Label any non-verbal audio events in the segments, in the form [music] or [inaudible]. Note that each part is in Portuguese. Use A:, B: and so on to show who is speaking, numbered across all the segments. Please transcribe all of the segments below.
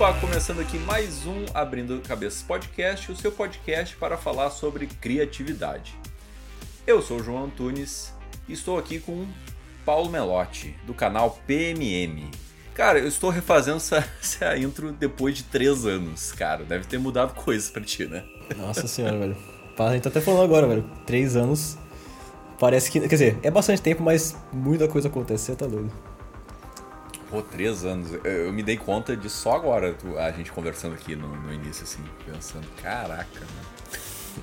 A: Opa, começando aqui mais um Abrindo Cabeças Podcast, o seu podcast para falar sobre criatividade. Eu sou o João Antunes e estou aqui com Paulo Melotti, do canal PMM. Cara, eu estou refazendo essa, [laughs] essa intro depois de três anos, cara. Deve ter mudado coisas pra ti, né?
B: Nossa senhora, velho. A gente tá até falando agora, velho. Três anos. Parece que. Quer dizer, é bastante tempo, mas muita coisa acontece, você tá doido.
A: Pô, três anos. Eu, eu me dei conta de só agora a gente conversando aqui no, no início, assim, pensando, caraca, mano.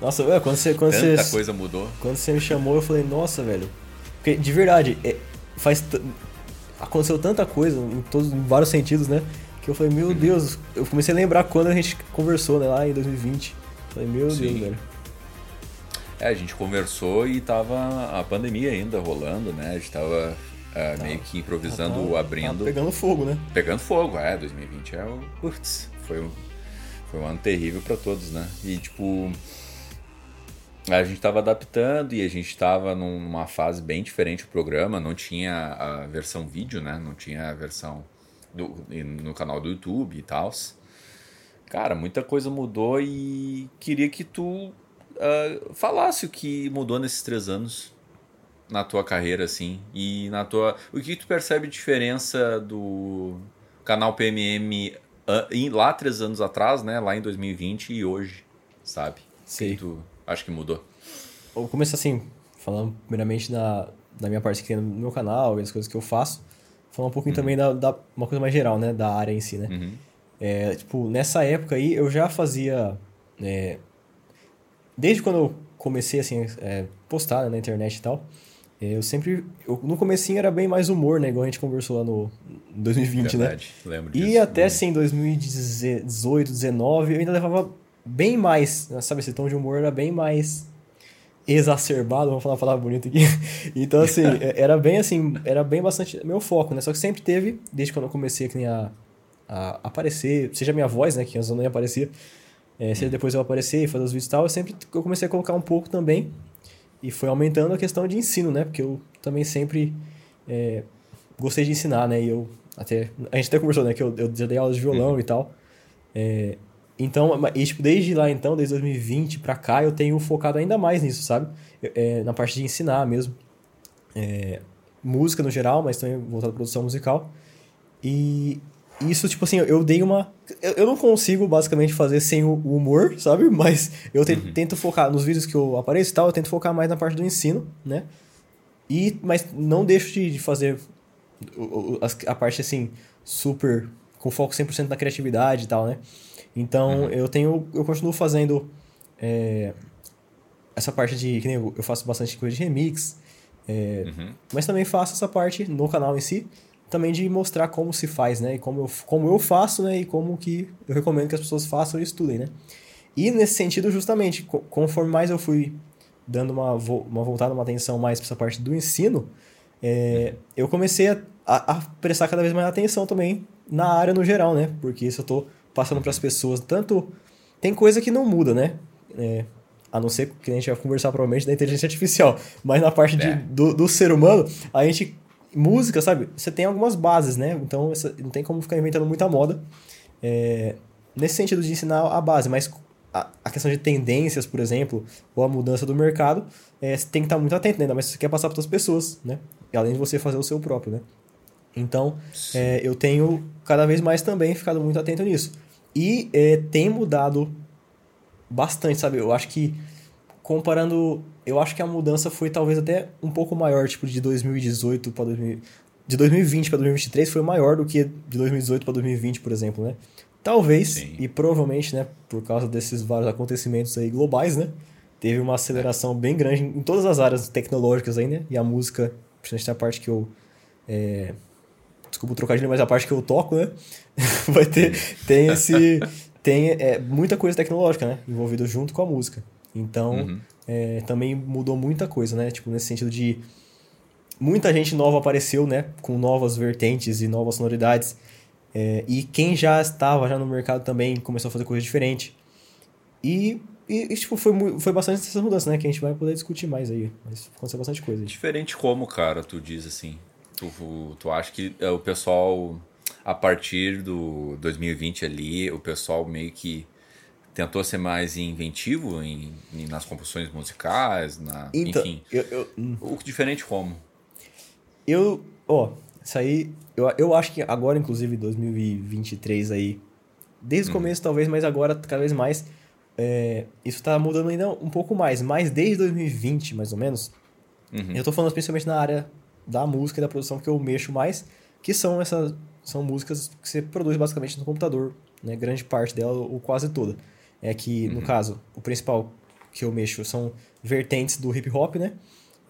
B: Nossa, ué, quando você. Quando
A: Tanta
B: você,
A: coisa mudou.
B: Quando você me chamou, eu falei, nossa, velho. Porque, de verdade, é, faz. Aconteceu tanta coisa, em, todos, em vários sentidos, né? Que eu falei, meu Deus, eu comecei a lembrar quando a gente conversou, né, lá em 2020. Falei, meu
A: Sim.
B: Deus, velho.
A: É, a gente conversou e tava a pandemia ainda rolando, né? A gente tava é, meio que improvisando,
B: Tá-
A: abrindo.
B: tá pegando fogo, né?
A: Pegando fogo, é, 2020 é o. Putz, foi um, foi um ano terrível pra todos, né? E tipo. A gente tava adaptando e a gente tava num- numa fase bem diferente do programa, não tinha a versão vídeo, né? Não tinha a versão do, no canal do YouTube e tal. Cara, muita coisa mudou e queria que tu ah, falasse o que mudou nesses três anos na tua carreira, assim, e na tua. O que tu percebe de diferença do canal PMM ah, lá três anos atrás, né? Lá em 2020 e hoje, sabe?
B: Sim.
A: que tu acha que mudou?
B: Vou começar assim, falando primeiramente da, da minha parte que tem no meu canal e as coisas que eu faço. Falar um pouquinho também da, da uma coisa mais geral, né? Da área em si, né?
A: Uhum.
B: É, tipo, nessa época aí eu já fazia. é, desde quando eu comecei assim, é, postar né, na internet e tal, é, eu sempre. eu- no comecinho era bem mais humor, né? Igual a gente conversou lá no em 2020, né?
A: Verdade, lembro disso.
B: E até
A: Uhum.
B: assim, 2018, 19, eu ainda levava bem mais, né, sabe? Esse tom de humor era bem mais exacerbado, vamos falar uma palavra bonita aqui. [laughs] Então, assim, [laughs] é- era bem assim, era bem bastante meu foco, né? Só que sempre teve, desde quando eu comecei nem a, a aparecer, seja a minha voz, né? Que antes eu nem aparecia, é, seja depois eu aparecer e fazer os vídeos e tal, eu sempre eu comecei a colocar um pouco também. E foi aumentando a questão de ensino, né? Porque eu também sempre é, gostei de ensinar, né? E eu até. A gente até conversou, né? Que eu, eu já dei aulas de violão e tal. É, então, e, tipo, desde lá então, desde 2020 pra cá, eu tenho focado ainda mais nisso, sabe? É, na parte de ensinar mesmo. É, música no geral, mas também voltado à produção musical. E isso, tipo assim, eu dei uma. Eu, eu não consigo basicamente fazer sem o o humor, sabe? [laughs] Mas eu te- tento focar nos vídeos que eu apareço e tal, eu tento focar mais na parte do ensino, né? E, mas não deixo de, de fazer as- a parte assim, super. com foco 100% na criatividade e tal, né? Então eu tenho. Eu continuo fazendo é, essa parte de. Que nem eu, eu faço bastante coisa de remix. é,
A: Uhum.
B: mas também faço essa parte no canal em si, também de mostrar como se faz, né? E como eu, como eu faço, né? E como que eu recomendo que as pessoas façam e estudem, né? E nesse sentido, justamente, co- conforme mais eu fui dando uma, uma voltada, uma atenção mais para essa parte do ensino, é, eu comecei a, a, prestar cada vez mais atenção também na área no geral, né? Porque isso eu tô passando para as pessoas, tanto... Tem coisa que não muda, né? É, a não ser que a gente vai conversar provavelmente da inteligência artificial. Mas na parte de,
A: É.
B: do, do ser humano, a gente. Música, sabe? Você tem algumas bases, né? Então essa- não tem como ficar inventando muita moda. É, nesse sentido de ensinar a base, mas a, a questão de tendências, por exemplo, ou a mudança do mercado, é, você tem que estar muito atento, né? Ainda mais se você quer passar para outras pessoas, né? E além de você fazer o seu próprio, né? Então, é, eu tenho cada vez mais também ficado muito atento nisso. E é, tem mudado bastante, sabe? Eu acho que comparando, eu acho que a mudança foi talvez até um pouco maior, tipo de 2018 para 2000, de 2020 para 2023 foi maior do que de 2018 para 2020, por exemplo, né? Talvez
A: Sim.
B: e provavelmente, né, por causa desses vários acontecimentos aí globais, né? Teve uma aceleração bem grande em todas as áreas tecnológicas aí, né? E a música, principalmente a parte que eu é, desculpa o trocadilho, mas a parte que eu toco, né? [laughs] Vai ter tem esse [laughs] tem é, muita coisa tecnológica, né? Envolvida junto com a música. Então,
A: Uhum.
B: É, também mudou muita coisa, né? Tipo, nesse sentido de muita gente nova apareceu, né? Com novas vertentes e novas sonoridades. É, e quem já estava já no mercado também começou a fazer coisa diferente. E, e, tipo, foi, foi bastante essas mudanças, né? Que a gente vai poder discutir mais aí. Mas aconteceu bastante coisa.
A: Diferente como, cara, tu diz assim? Tu, tu acha que é, o pessoal a partir do 2020 ali, o pessoal meio que tentou ser mais inventivo em, em nas composições musicais, na,
B: Então,
A: enfim.
B: eu- eu,
A: O diferente como?
B: Eu, ó, isso aí, eu, eu acho que agora, inclusive, 2023 aí, desde o começo talvez, mas agora cada vez mais, é, isso tá mudando ainda um pouco mais. Mas desde 2020, mais ou menos,
A: Uhum.
B: eu tô falando principalmente na área da música e da produção que eu mexo mais, que são essas, são músicas que você produz basicamente no computador, né? Grande parte dela, ou quase toda. É que, no caso, o principal que eu mexo são vertentes do hip hop, né?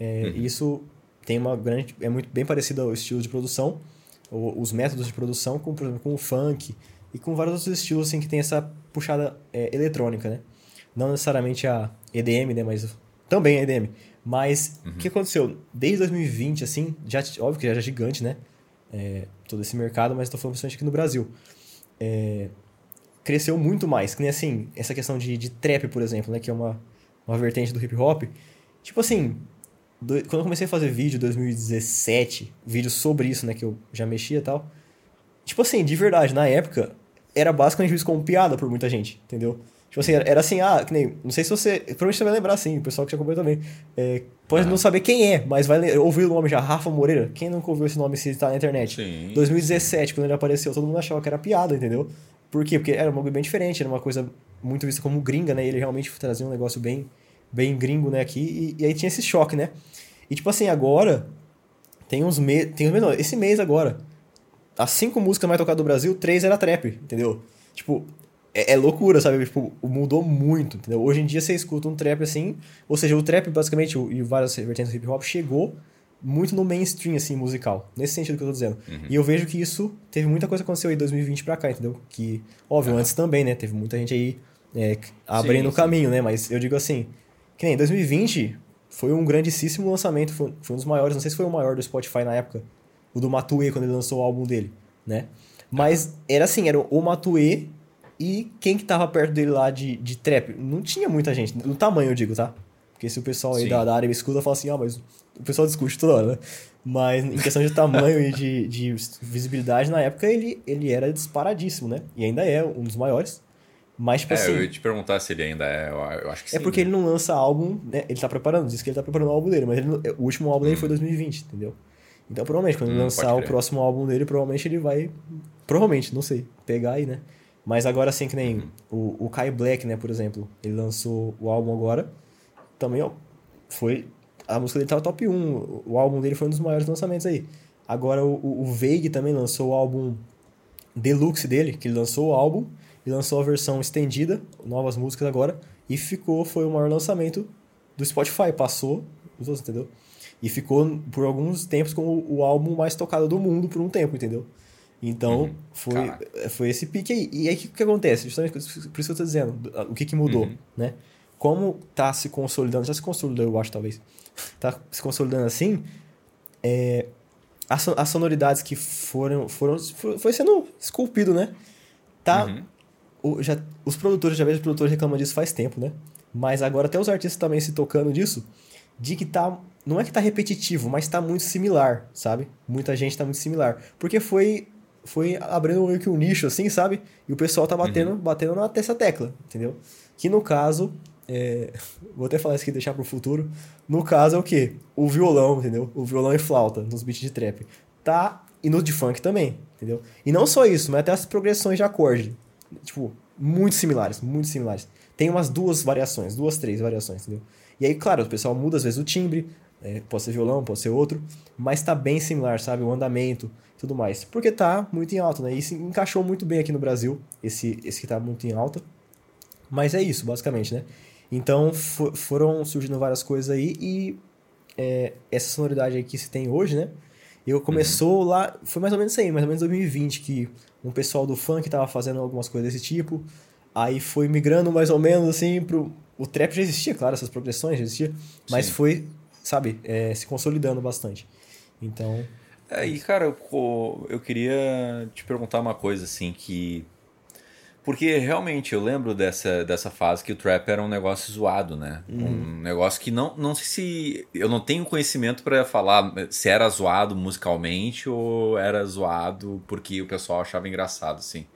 B: É, e Isso tem uma grande. É muito bem parecido ao estilo de produção, os métodos de produção, com, por exemplo, com o funk e com vários outros estilos assim, que tem essa puxada é, eletrônica, né? Não necessariamente a EDM, né? Mas também a EDM. Mas o que aconteceu? Desde 2020, assim, já, óbvio que já é gigante, né? É, todo esse mercado, mas estou falando principalmente aqui no Brasil. É, cresceu muito mais. Que nem assim, essa questão de, de trap, por exemplo, né? Que é uma, uma vertente do hip hop. Tipo assim, do- quando eu comecei a fazer vídeo em 2017, vídeo sobre isso, né? Que eu já mexia e tal. Tipo assim, de verdade, na época, era basicamente visto como piada por muita gente, entendeu? Tipo assim, era, era assim, ah, que nem. Não sei se você. Provavelmente você vai lembrar assim, o pessoal que já acompanhou também. É, pode não saber quem é, mas vai ouvir o nome já, Rafa Moreira. Quem nunca ouviu esse nome se tá na internet?
A: Sim.
B: 2017, quando ele apareceu, todo mundo achava que era piada, entendeu? Por quê? Porque era um bagulho bem diferente, era uma coisa muito vista como gringa, né? E ele realmente trazia um negócio bem, bem gringo, né, aqui. E, e aí tinha esse choque, né? E tipo assim, agora, tem uns meses. Tem uns meses, esse mês agora, as cinco músicas mais tocadas do Brasil, três era trap, entendeu? Tipo, é, é loucura, sabe? Tipo, mudou muito, entendeu? Hoje em dia você escuta um trap assim, ou seja, o trap basicamente, e várias vertentes do hip hop, chegou muito no mainstream, assim, musical. Nesse sentido que eu tô dizendo. E eu vejo que isso teve muita coisa que aconteceu aí em 2020 pra cá, entendeu? Que, óbvio, antes também, né? Teve muita gente aí é, abrindo o caminho, né? Mas eu digo assim, que nem 2020 foi um grandíssimo lançamento, foi, foi um dos maiores, não sei se foi o maior do Spotify na época, o do Matue, quando ele lançou o álbum dele, né? Mas era assim, era o Matue e quem que tava perto dele lá de, de trap? Não tinha muita gente, no tamanho eu digo, tá? Porque se o pessoal aí da, da área me escuta, fala assim, ah, mas o pessoal discute toda hora, né? Mas em questão de tamanho e de, de visibilidade, na época ele, ele era disparadíssimo, né? E ainda é um dos maiores. Mas, tipo
A: É,
B: assim...
A: eu ia te perguntar se ele ainda é. Eu, acho que sim.
B: É porque ele não lança álbum, né? Ele tá preparando, diz que ele tá preparando o álbum dele, mas ele o último álbum dele foi 2020, entendeu? Então, provavelmente, quando ele
A: Hum,
B: lançar
A: pode
B: o próximo álbum dele, provavelmente ele vai. Provavelmente, não sei, pegar aí, né? Mas agora, assim, que nem
A: Uhum.
B: o, o Kai Black, né, por exemplo, ele lançou o álbum agora. Também, ó, foi. A música dele tava top 1. O, álbum dele foi um dos maiores lançamentos aí. Agora, o, o, o Veig também lançou o álbum deluxe dele, que ele lançou o álbum e lançou a versão estendida, novas músicas agora, e ficou, foi o maior lançamento do Spotify, passou os outros, entendeu? E ficou por alguns tempos como o álbum mais tocado do mundo por um tempo, entendeu? Então,
A: Uhum.
B: foi,
A: Caraca.
B: foi esse pique aí. E aí, o que, que acontece? Justamente por isso que eu tô dizendo, o que, que mudou,
A: Uhum.
B: né? Como tá se consolidando, já se consolidou, eu acho, talvez, tá se consolidando assim, é, as, as sonoridades que foram, foram, foi sendo esculpido, né? Tá,
A: Uhum.
B: o- já, os produtores, já vejo os produtores reclamando disso faz tempo, né? Mas agora até os artistas também se tocando disso, de que tá, não é que tá repetitivo, mas tá muito similar, sabe? Muita gente tá muito similar. Porque foi foi abrindo meio que um nicho assim, sabe? E o pessoal tá batendo, batendo na testa tecla, entendeu? Que no caso, é, vou até falar isso aqui, deixar pro futuro. No caso é o quê? O violão, entendeu? O violão e flauta nos beats de trap. Tá, e no de funk também, entendeu? E não só isso, mas até as progressões de acorde. Tipo, muito similares, muito similares. Tem umas duas variações, duas, três variações, entendeu? E aí, claro, o pessoal muda às vezes o timbre, é, pode ser violão, pode ser outro, mas tá bem similar, sabe? O andamento, tudo mais. Porque tá muito em alta, né? E se encaixou muito bem aqui no Brasil, esse, esse que tá muito em alta. Mas é isso, basicamente, né? Então fo- foram surgindo várias coisas aí e é, essa sonoridade aí que se tem hoje, né? Eu começou lá, foi mais ou menos isso aí, mais ou menos 2020, que um pessoal do funk tava fazendo algumas coisas desse tipo. Aí foi migrando mais ou menos assim pro. O trap já existia, claro, essas progressões já existia, mas
A: Sim.
B: foi, sabe, é, se consolidando bastante. Então.
A: É, e cara, eu, eu queria te perguntar uma coisa assim que Porque realmente eu lembro dessa, dessa fase que o trap era um negócio zoado, né? Um negócio que não, não sei se. Eu não tenho conhecimento para falar se era zoado musicalmente ou era zoado porque o pessoal achava engraçado, assim.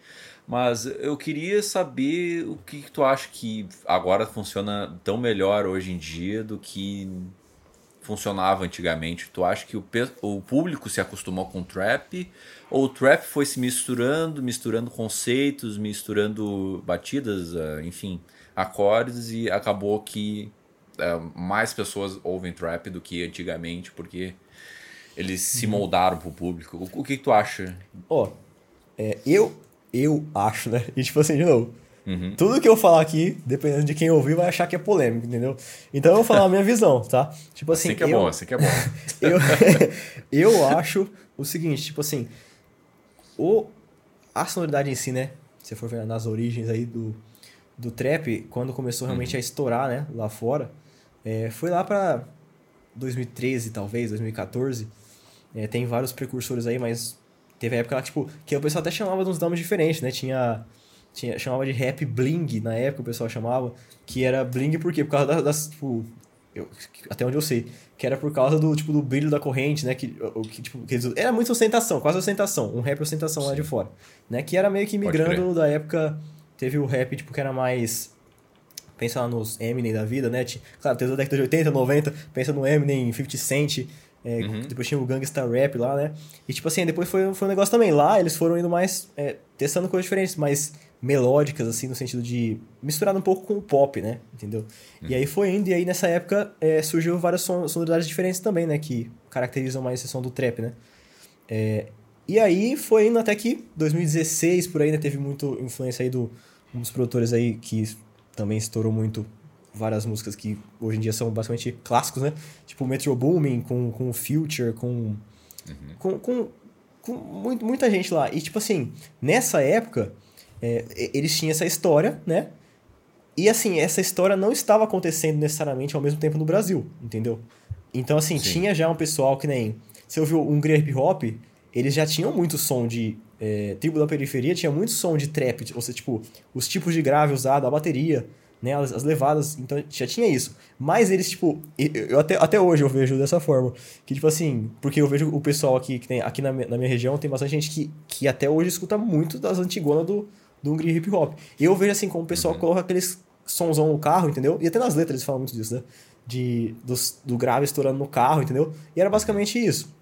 A: Mas eu queria saber o que, que tu acha que agora funciona tão melhor hoje em dia do que funcionava antigamente? Tu acha que o, o público se acostumou com o trap? Ou o trap foi se misturando, misturando conceitos, misturando batidas, ah, enfim, acordes e acabou que ah, mais pessoas ouvem trap do que antigamente porque eles se moldaram pro público. O, que, que tu acha?
B: Ó, é, eu, eu acho, né? E tipo assim, de novo. Tudo que eu falar aqui, dependendo de quem ouvir, vai achar que é polêmico, entendeu? Então eu vou falar a minha visão, tá? Tipo assim,
A: Assim que é
B: eu,
A: bom, assim que é bom. [laughs]
B: eu, [laughs] eu acho o seguinte, tipo assim, o, a sonoridade em si, né? Se você for ver nas origens aí do, do trap, quando começou realmente a estourar, né? Lá fora, é, foi lá pra 2013, talvez, 2014. É, tem vários precursores aí, mas teve a época lá, tipo, que o pessoal até chamava de uns nomes diferentes, né? Tinha, tinha chamava de rap bling, na época o pessoal chamava, que era bling por quê? Por causa das, das tipo, eu- até onde eu sei, que era por causa do, tipo, do brilho da corrente, né? Que, o, que, tipo, que eles- era muito ostentação, quase ostentação, um rap ostentação lá de fora, né? Que era meio que migrando da época, teve o rap, tipo, que era mais pensa lá nos Eminem da vida, né? Claro, teve a década de 80, 90, pensa no Eminem, 50 Cent, é, depois tinha o Gangsta Rap lá, né? E tipo assim, depois foi, foi um negócio também. Lá eles foram indo mais, é, testando coisas diferentes, mais melódicas, assim, no sentido de misturado um pouco com o pop, né? Entendeu? E aí foi indo, e aí nessa época é, surgiu várias son- sonoridades diferentes também, né? Que caracterizam mais esse som do trap, né? É, e aí foi indo até que 2016, por aí, né? Teve muito influência aí do, um dos produtores aí que também estourou muito várias músicas que hoje em dia são basicamente clássicos, né? Tipo Metro Boomin com, com o Future, com, com, com, com muito, muita gente lá. E tipo assim, nessa época, é, eles tinham essa história, né? E assim, essa história não estava acontecendo necessariamente ao mesmo tempo no Brasil, entendeu? Então, assim,
A: Sim.
B: tinha já um pessoal que nem. Você ouviu um Hip Hop, eles já tinham muito som de. É, tribo da periferia tinha muito som de trap, ou seja, tipo, os tipos de grave usado, a bateria, né, as, as levadas, então já tinha isso. Mas eles, tipo, eu até, até hoje eu vejo dessa forma, que tipo assim, porque eu vejo o pessoal aqui, que tem, aqui na, minha- na minha região tem bastante gente que, que até hoje escuta muito das antigonas do, do Hungry Hip Hop. Eu vejo assim, como o pessoal coloca aqueles sonzão no carro, entendeu? E até nas letras eles falam muito disso, né? De, dos, do grave estourando no carro, entendeu? E era basicamente isso.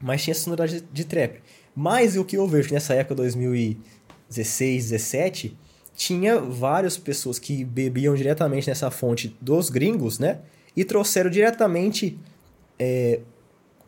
B: Mas tinha essa sonoridade de, de trap. Mas o que eu vejo que nessa época, 2016, 17, tinha várias pessoas que bebiam diretamente nessa fonte dos gringos, né? E trouxeram diretamente, é,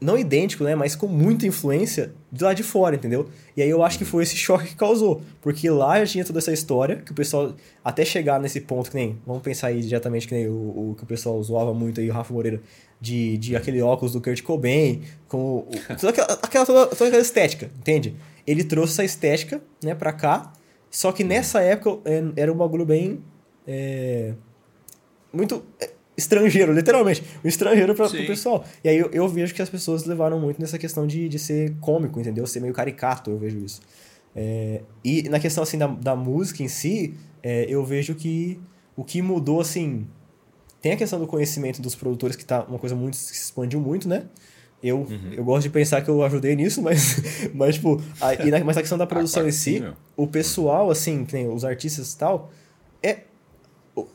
B: não idêntico, né? Mas com muita influência de lá de fora, entendeu? E aí eu acho que foi esse choque que causou. Porque lá já tinha toda essa história, que o pessoal, até chegar nesse ponto, que nem, vamos pensar aí diretamente, que nem o, o que o pessoal zoava muito aí, o Rafa Moreira, de, de aquele óculos do Kurt Cobain, com o, toda, aquela, aquela- toda, toda aquela estética, entende? Ele trouxe essa estética, né, pra cá, só que nessa época é, era um bagulho bem. é, muito é, estrangeiro, literalmente. Um estrangeiro para o pessoal. E aí eu, eu vejo que as pessoas levaram muito nessa questão de, de ser cômico, entendeu? Ser meio caricato, eu vejo isso. É, e na questão assim da, da música em si, é, eu vejo que o que mudou assim. Tem a questão do conhecimento dos produtores, que tá uma coisa muito que se expandiu muito, né? Eu, eu gosto de pensar que eu ajudei nisso, [laughs] mas, mas tipo, a, e na, mas a questão da [laughs] produção em si,
A: sim,
B: o pessoal, assim, que os artistas e tal, é.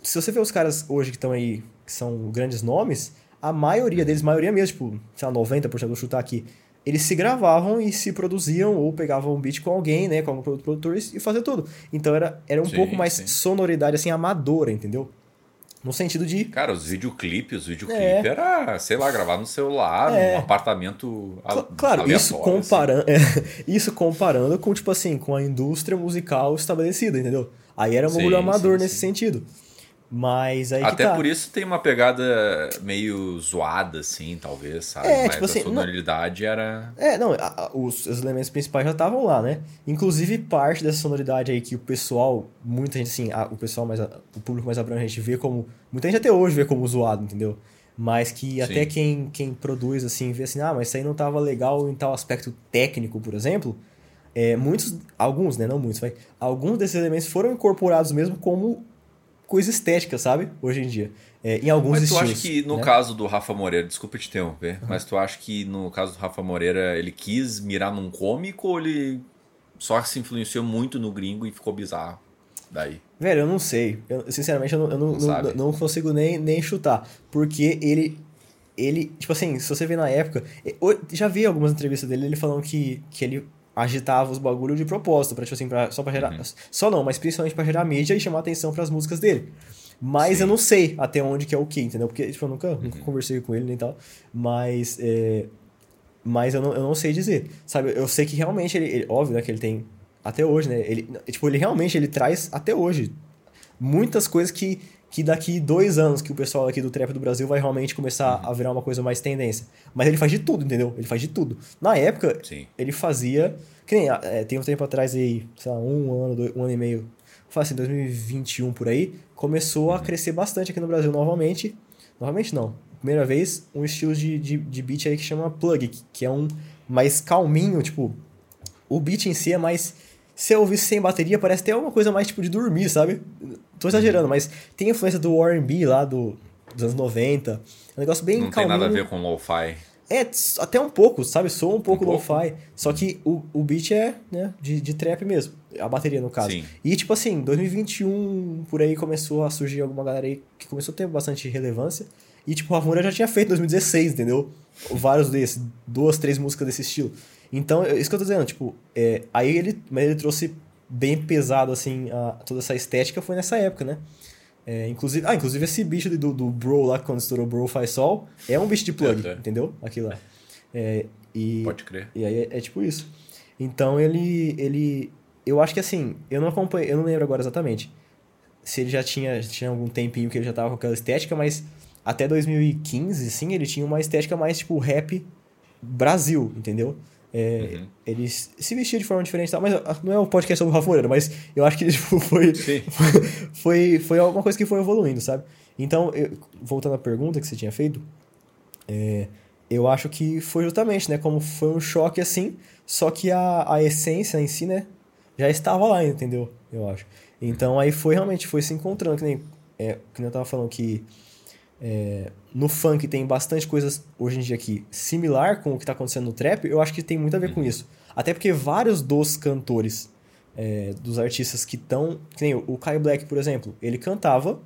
B: Se você vê os caras hoje que estão aí, que são grandes nomes, a maioria deles, maioria mesmo, tipo, sei lá, 90%, vou chutar aqui, eles se gravavam e se produziam ou pegavam um beat com alguém, né, com algum produtor e fazer tudo. Então era, era um
A: Sim,
B: pouco mais
A: sim.
B: sonoridade, assim, amadora, entendeu? No sentido de
A: Cara, os videoclipes, os videoclipes
B: É.
A: era, sei lá, gravar no celular,
B: É.
A: num apartamento
B: Cl- Claro, isso
A: aleatório, assim.
B: comparando, [laughs] isso comparando com, tipo assim, com a indústria musical estabelecida, entendeu? Aí era um
A: Sim,
B: bagulho amador nesse sentido. Mas aí que
A: Até
B: tá.
A: por isso tem uma pegada meio zoada, assim, talvez, sabe?
B: É,
A: Mas
B: tipo
A: a
B: assim, não-
A: sonoridade era.
B: É, não, a- a- os, os elementos principais já estavam lá, né? Inclusive, parte dessa sonoridade aí que o pessoal, muita gente, assim, a- o pessoal mais, o público mais abrangente vê como. Muita gente até hoje vê como zoado, entendeu? Mas que até quem, quem produz, assim, vê assim, ah, mas isso aí não tava legal em tal aspecto técnico, por exemplo. é, muitos, alguns, né, não muitos, vai, alguns desses elementos foram incorporados mesmo como coisa estética, sabe? Hoje em dia. É, em alguns
A: mas tu
B: estilos.
A: acha que no
B: né?
A: caso do Rafa Moreira, desculpa te interromper, mas tu acha que no caso do Rafa Moreira ele quis mirar num cômico ou ele só se influenciou muito no gringo e ficou bizarro daí?
B: Velho, eu não sei. Eu, sinceramente, eu, não, eu não,
A: Não
B: não, não consigo nem, nem chutar. Porque ele. Ele, tipo assim, se você vê na época. já vi algumas entrevistas dele, ele falando que, que ele agitava os bagulho de propósito, pra, tipo assim, pra, só pra gerar.
A: Uhum.
B: Só não, mas principalmente pra gerar mídia e chamar atenção pras músicas dele. Mas
A: Sim.
B: eu não sei até onde que é o que, entendeu? Porque, tipo, eu nunca,
A: Uhum.
B: nunca conversei com ele nem tal. Mas. É, mas eu não, eu não sei dizer. Sabe, eu sei que realmente ele, ele- Óbvio, né, que ele tem. Até hoje, né? Ele, tipo, ele realmente ele traz até hoje muitas coisas que, que daqui dois anos que o pessoal aqui do trap do Brasil vai realmente começar a virar uma coisa mais tendência. Mas ele faz de tudo, entendeu? Ele faz de tudo. Na época,
A: Sim.
B: ele fazia. Que nem é, tem um tempo atrás aí, sei lá, um ano, dois, um ano e meio. Fala assim, 2021 por aí, começou a crescer bastante aqui no Brasil novamente. Novamente não. Primeira vez, um estilo de, de, de beat aí que chama plug, que- que é um mais calminho, tipo. O beat em si é mais. Se eu ouvir sem bateria, parece até uma coisa mais tipo de dormir, sabe? Tô exagerando, mas tem influência do R&B lá do, dos anos 90. É um negócio bem
A: Não tem
B: calminho.
A: nada a ver com lo-fi.
B: É, até um pouco, sabe? Soa um pouco
A: Um
B: lo-fi. Só que o, o beat é, né, de, de trap mesmo. A bateria, no caso.
A: Sim.
B: E, tipo assim, 2021, por aí, começou a surgir alguma galera aí que começou a ter bastante relevância. E, tipo, o Ramona já tinha feito em 2016, entendeu? Vários desses, duas, três músicas desse estilo. Então, é isso que eu tô dizendo, tipo, é, aí ele, mas ele trouxe bem pesado, assim, a, toda essa estética foi nessa época, né? É, inclusive, ah, inclusive esse bicho do, do Bro lá, quando estourou Bro Faz Sol, é um bicho de plug,
A: É, é.
B: entendeu? Aquilo lá. É, e,
A: Pode crer.
B: e aí é, é tipo isso. Então ele, ele. Eu acho que assim, eu não acompanhei, eu não lembro agora exatamente se ele já tinha, tinha algum tempinho que ele já tava com aquela estética, mas até 2015, sim, ele tinha uma estética mais tipo rap Brasil, entendeu? É,
A: Uhum.
B: Ele se vestia de forma diferente tal, mas ah, não é um podcast sobre o Rafa Moreira, mas eu acho que [laughs] tipo, foi,
A: Sim. [laughs]
B: foi, foi alguma coisa que foi evoluindo, sabe? Então, eu- voltando à pergunta que você tinha feito, é, eu acho que foi justamente, né? Como foi um choque assim, só que a, a essência em si, né? Já estava lá, entendeu? Eu acho. Então aí foi realmente, foi se encontrando, que nem, é, que nem eu tava falando que é, no funk tem bastante coisas hoje em dia aqui similar com o que tá acontecendo no trap, eu acho que tem muito a ver com isso. Até porque vários dos cantores, é, dos artistas que estão. Que nem o Kai Black, por exemplo, ele cantava.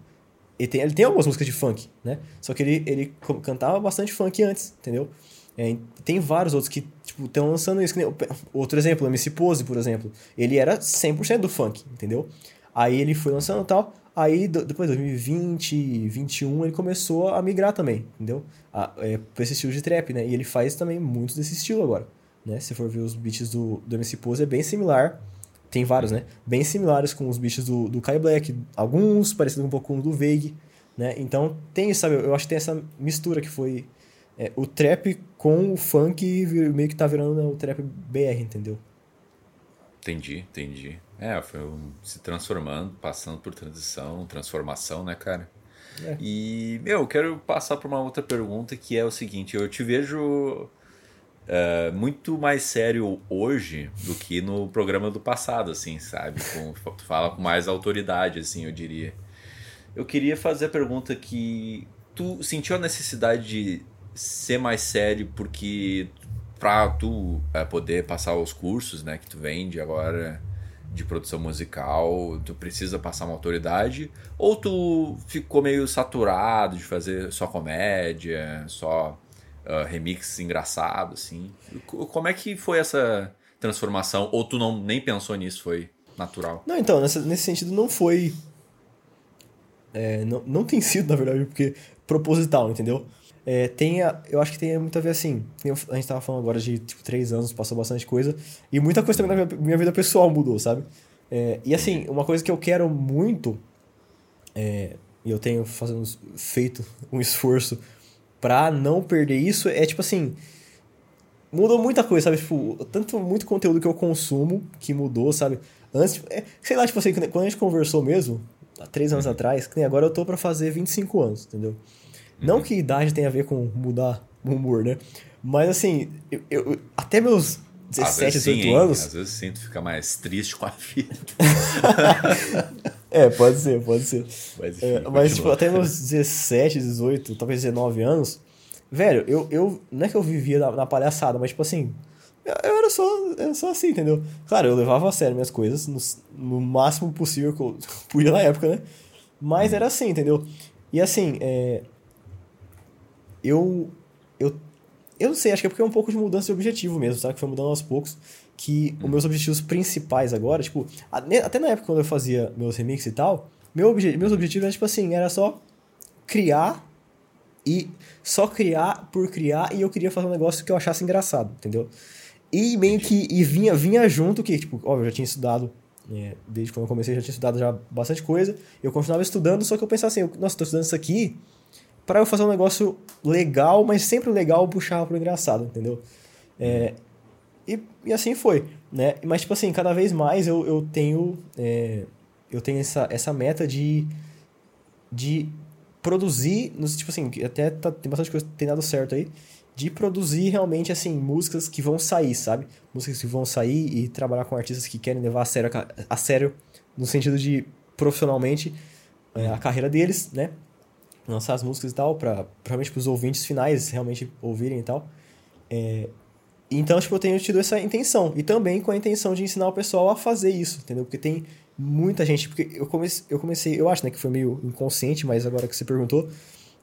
B: Ele tem, ele tem algumas músicas de funk, né? Só que ele, ele cantava bastante funk antes, entendeu? É, tem vários outros que tipo estão lançando isso. nem outro exemplo, o MC Pose, por exemplo. Ele era 100% do funk, entendeu? Aí ele foi lançando e tal. Aí depois, 2020, 2021, ele começou a migrar também, entendeu? A, é, pra esse estilo de trap, né? E ele faz também muitos desse estilo agora, né? Se for ver os beats do, do MC Pose, é bem similar. Tem vários, né? Bem similares com os beats do, do Kai Black. Alguns parecidos um pouco com o do Veig, né? Então tem sabe? Eu acho que tem essa mistura que foi é, o trap com o funk meio que tá virando né, o trap BR, entendeu?
A: Entendi, entendi. É, foi um- se transformando, passando por transição, transformação, né, cara?
B: É.
A: E, meu, eu quero passar por uma outra pergunta que é o seguinte: eu te vejo é, muito mais sério hoje do que no programa do passado, assim, sabe? Com, tu fala com mais autoridade, assim, eu diria. Eu queria fazer a pergunta que tu sentiu a necessidade de ser mais sério porque pra tu é, poder passar os cursos, né, que tu vende agora de produção musical, tu precisa passar uma autoridade ou tu ficou meio saturado de fazer só comédia, só ah, remix engraçado assim? Co- Como é que foi essa transformação ou tu não nem pensou nisso, foi natural?
B: Não, então, nessa- nesse sentido não foi. é, não, não tem sido, na verdade, porque proposital, entendeu? É, tem a- eu acho que tem muito a ver assim. A gente tava falando agora de tipo, três anos, passou bastante coisa. E muita coisa também na minha, minha vida pessoal mudou, sabe? É, e assim, uma coisa que eu quero muito, é, e eu tenho fazendo, feito um esforço pra não perder isso, é tipo assim. Mudou muita coisa, sabe? Tipo, tanto muito conteúdo que eu consumo que mudou, sabe? Antes, é, sei lá, tipo assim, quando a gente conversou mesmo, há três anos atrás, que nem agora eu tô pra fazer 25 anos, entendeu? Não que idade tenha a ver com mudar o humor, né? Mas assim, eu, eu- até meus 17,
A: vezes sim,
B: 18
A: hein?
B: anos.
A: Às vezes sim, tu fica mais triste com a vida. [laughs]
B: É, pode ser, pode ser.
A: Mas, enfim,
B: É, mas, tipo, até meus 17, 18, talvez 19 anos, velho, eu, eu não é que eu vivia na, na palhaçada, mas, tipo assim, eu, eu era, só, era só assim, entendeu? Claro, eu levava a sério minhas coisas, no, no máximo possível que eu [laughs] podia na época, né? Mas era assim, entendeu? E assim, é, eu, eu, eu não sei, acho que é porque é um pouco de mudança de objetivo mesmo, sabe? Que foi mudando aos poucos. Que os meus objetivos principais agora, tipo, até na época quando eu fazia meus remixes e tal, meu obje, meus objetivos eram, tipo assim, era só criar e só criar por criar e eu queria fazer um negócio que eu achasse engraçado, entendeu? E meio que e vinha, vinha junto que, tipo, óbvio, eu já tinha estudado, é, desde quando eu comecei, eu já tinha estudado já bastante coisa, eu continuava estudando, só que eu pensava assim, eu- nossa, tô estudando isso aqui para eu fazer um negócio legal, mas sempre legal puxava pro engraçado, entendeu? É, e, e assim foi, né? Mas, tipo assim, cada vez mais eu, eu tenho é, eu tenho essa, essa meta de, de produzir, tipo assim, até tá- tem bastante coisa que tem dado certo aí, de produzir realmente, assim, músicas que vão sair, sabe? Músicas que vão sair e trabalhar com artistas que querem levar a sério, a, a sério no sentido de profissionalmente é, a carreira deles, né? Lançar as músicas e tal, pra, realmente pros ouvintes finais realmente ouvirem e tal. É, então, tipo, eu tenho tido essa intenção. E também com a intenção de ensinar o pessoal a fazer isso, entendeu? Porque tem muita gente. Porque eu comecei, eu comecei, eu acho, né, que foi meio inconsciente, mas agora que você perguntou,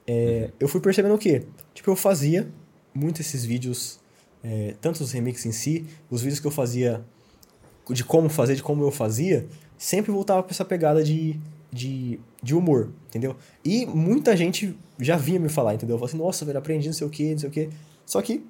B: é, eu fui percebendo o quê? Tipo, eu fazia muito esses vídeos, é, tanto os remixes em si, os vídeos que eu fazia de como fazer, de como eu fazia, sempre voltava pra essa pegada de, de, de humor, entendeu? E muita gente já vinha me falar, entendeu? Eu falava assim, nossa, velho, aprendi não sei o quê, não sei o quê. Só que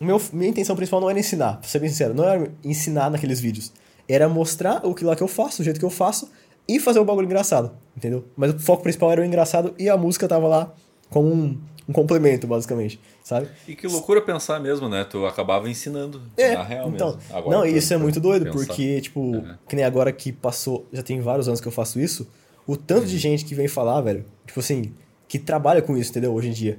B: meu, minha intenção principal não era ensinar, pra ser bem sincero, não era ensinar naqueles vídeos. Era mostrar o que lá que eu faço, o jeito que eu faço, e fazer um bagulho engraçado, entendeu? Mas o foco principal era o engraçado e a música tava lá como um, um complemento, basicamente, sabe?
A: E que loucura pensar mesmo, né? Tu acabava ensinando
B: É,
A: na real
B: então,
A: mesmo. Agora,
B: não, isso é muito doido,
A: pensar.
B: porque, tipo,
A: Uhum.
B: que nem agora que passou, já tem vários anos que eu faço isso, o tanto
A: Uhum.
B: de gente que vem falar, velho, tipo assim, que trabalha com isso, entendeu, hoje em dia.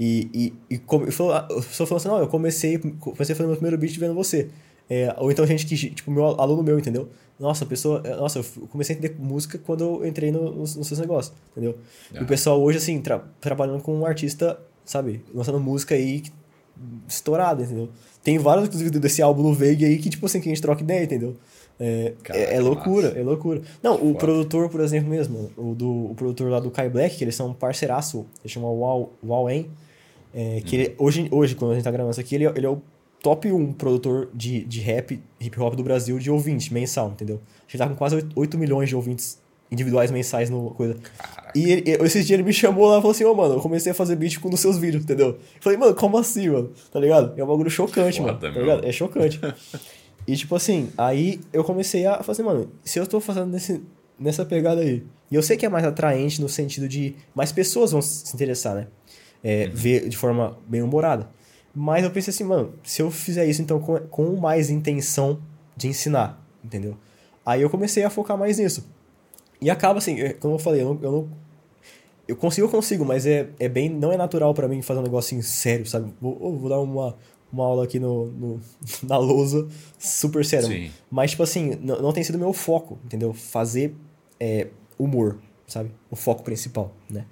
B: E, e, e como, eu falo, a pessoa falou assim, não, eu comecei, comecei a fazer meu primeiro beat vendo você. É, ou então gente que, tipo, meu aluno meu, entendeu? Nossa, a pessoa, é, nossa, eu comecei a entender música quando eu entrei no- nos, nos seus negócios, entendeu? E
A: Ah.
B: o pessoal hoje, assim, tra- trabalhando com um artista, sabe, lançando música aí estourada, entendeu? Tem vários, inclusive, desse álbum no Veig aí que, tipo assim, que a gente troca ideia, entendeu? É,
A: Caraca,
B: é, é loucura,
A: massa.
B: é loucura. Não, o
A: Foda.
B: produtor, por exemplo, mesmo, o, do, o produtor lá do Kai Black, que eles são um parceiraço, ele chama Wow, wow En, é, que ele, hoje, hoje, quando a gente tá gravando isso aqui, ele, é- ele é o top 1 produtor de, de rap, hip hop do Brasil de ouvinte mensal, entendeu? A gente tá com quase 8, 8 milhões de ouvintes individuais mensais no coisa.
A: Caraca.
B: E ele, esses dias ele me chamou lá e falou assim, ô, mano, eu comecei a fazer beat com um dos seus vídeos, entendeu? Eu falei, mano, como assim, mano? Tá ligado? É um bagulho chocante,
A: Foda,
B: mano. Tá
A: meu.
B: ligado? É chocante. e tipo assim, aí eu comecei a falar assim, mano, se eu tô fazendo nesse, nessa pegada aí, e eu sei que é mais atraente no sentido de mais pessoas vão se interessar, né? É, Ver de forma bem humorada. Mas eu pensei assim, mano, se eu fizer isso então com, com mais intenção de ensinar, entendeu? Aí eu comecei a focar mais nisso. E acaba assim, é, como eu falei, eu não, eu não eu consigo, eu consigo, mas é, é bem. Não é natural pra mim fazer um negocinho sério, sabe? Vou, vou dar uma, uma aula aqui no, no- [laughs] na lousa, super sério.
A: Sim.
B: Mas, tipo assim, não, não tem sido meu foco, entendeu? Fazer é, humor, sabe? O foco principal, né?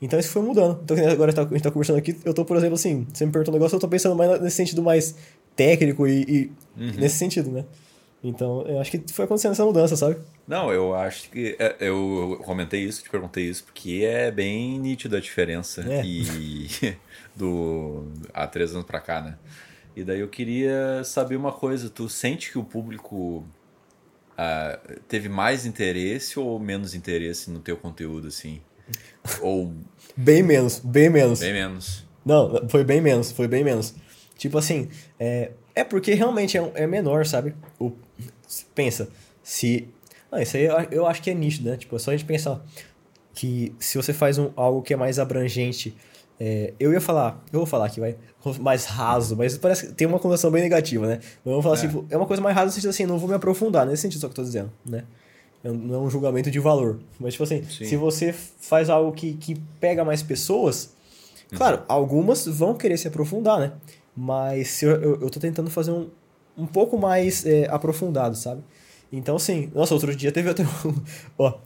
B: Então isso foi mudando. Então, agora a gente tá conversando aqui, eu tô, por exemplo, assim, você me perguntou um negócio, eu tô pensando mais nesse sentido mais técnico e, e
A: Uhum.
B: nesse sentido, né? Então, eu acho que foi acontecendo essa mudança, sabe?
A: Não, eu acho que. é, Eu comentei isso, te perguntei isso, porque é bem nítida a diferença.
B: É.
A: E. [laughs] do. Há três anos pra cá, né? E daí eu queria saber uma coisa: tu sente que o público ah, teve mais interesse ou menos interesse no teu conteúdo, assim? Ou
B: Bem menos, bem menos.
A: bem menos?
B: Não, foi bem menos, foi bem menos. Tipo assim, é, é porque realmente é, é menor, sabe? O, pensa, se. Não, isso aí eu, eu acho que é nítido, né? Tipo, é só a gente pensar que se você faz um, algo que é mais abrangente. é, eu ia falar, eu vou falar aqui, vai, mais raso, mas parece que tem uma conotação bem negativa, né? Eu vou falar
A: É.
B: assim, é uma coisa mais rasa no sentido assim, não vou me aprofundar, nesse sentido só que eu tô dizendo, né? Eu- Não é um julgamento de valor. Mas, tipo assim,
A: Sim.
B: se você faz algo que, que pega mais pessoas, Claro, algumas vão querer se aprofundar, né? Mas se eu, eu, eu tô tentando fazer um, um pouco mais é, aprofundado, sabe? Então, assim, nossa, outro dia teve até um. [laughs] Ó,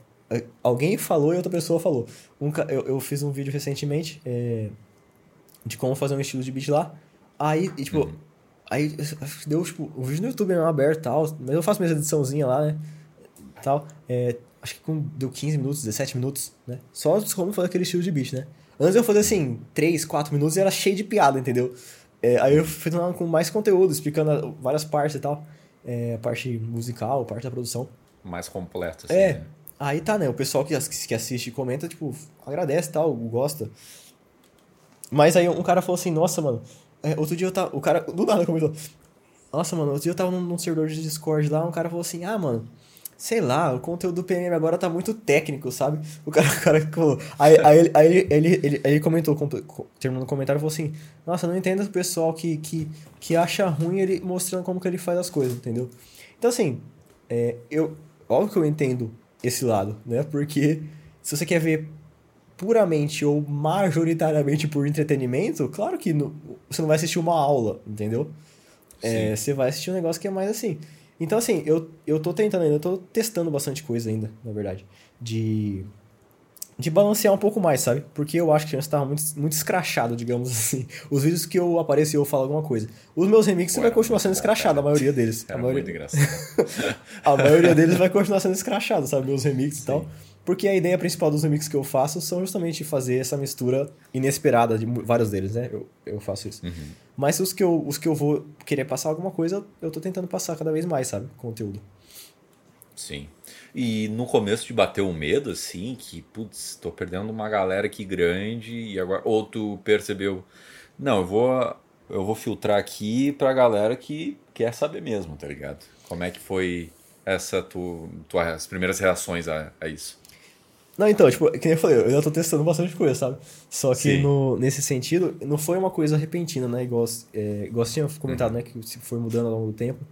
B: alguém falou e outra pessoa falou. Um, eu, eu fiz um vídeo recentemente é, de como fazer um estilo de beat lá. Aí, e, tipo, uhum. aí deu, tipo, o vídeo no YouTube é aberto e tal, mas eu faço minha ediçãozinha lá, né? Tal. É, acho que com, deu 15 minutos, 17 minutos, né? Só como fazer aquele estilo de beat, né? Antes eu fazia assim, 3, 4 minutos e era cheio de piada, entendeu? É, aí eu fui com mais conteúdo, explicando várias partes e tal. É, a parte musical, a parte da produção.
A: Mais completo, assim.
B: É. Né? Aí tá, né? O pessoal que, que assiste e comenta, tipo, agradece e tal, gosta. Mas aí um cara falou assim, nossa, mano, é, outro dia eu tava. O cara, do nada comentou. Nossa, mano, outro dia eu tava num, num servidor de Discord lá, um cara falou assim, ah, mano, sei lá, o conteúdo do PMM agora tá muito técnico, sabe? O cara, [laughs] o cara falou. Aí, aí, ele, aí ele, ele, ele comentou, terminando o comentário, falou assim: Nossa, não entendo o pessoal que, que, que acha ruim ele mostrando como que ele faz as coisas, entendeu? Então, assim, é, eu, óbvio que eu entendo esse lado, né? Porque se você quer ver puramente ou majoritariamente por entretenimento, claro que no, você não vai assistir uma aula, entendeu? É, você vai assistir um negócio que é mais assim. Então, assim, eu, eu tô tentando ainda, eu tô testando bastante coisa ainda, na verdade. De. De balancear um pouco mais, sabe? Porque eu acho que antes tava muito, muito escrachado, digamos [laughs] assim. Os vídeos que eu apareço e eu falo alguma coisa. Os meus remixes vai continuar sendo escrachado, a maioria deles.
A: Era
B: a maioria...
A: muito engraçado. [laughs]
B: a maioria deles vai continuar sendo escrachado, sabe? Meus remixes e tal. Porque a ideia principal dos remixes que eu faço são justamente fazer essa mistura inesperada de vários deles, né? Eu, eu faço isso.
A: Uhum.
B: Mas os que, eu, os que eu vou querer passar alguma coisa, eu tô tentando passar cada vez mais, sabe? Conteúdo.
A: Sim. E no começo te bateu um medo, assim, que, putz, tô perdendo uma galera aqui grande e agora. Ou tu percebeu, não, eu vou, eu vou filtrar aqui pra galera que quer saber mesmo, tá ligado? Como é que foi essa tu, tuas primeiras reações a, a isso?
B: Não, então, tipo, que nem eu falei, eu ainda tô testando bastante coisa, sabe? Só que no, nesse sentido, não foi uma coisa repentina, né? Igual, é, igual você tinha comentado, uhum. né? Que foi mudando ao longo do tempo.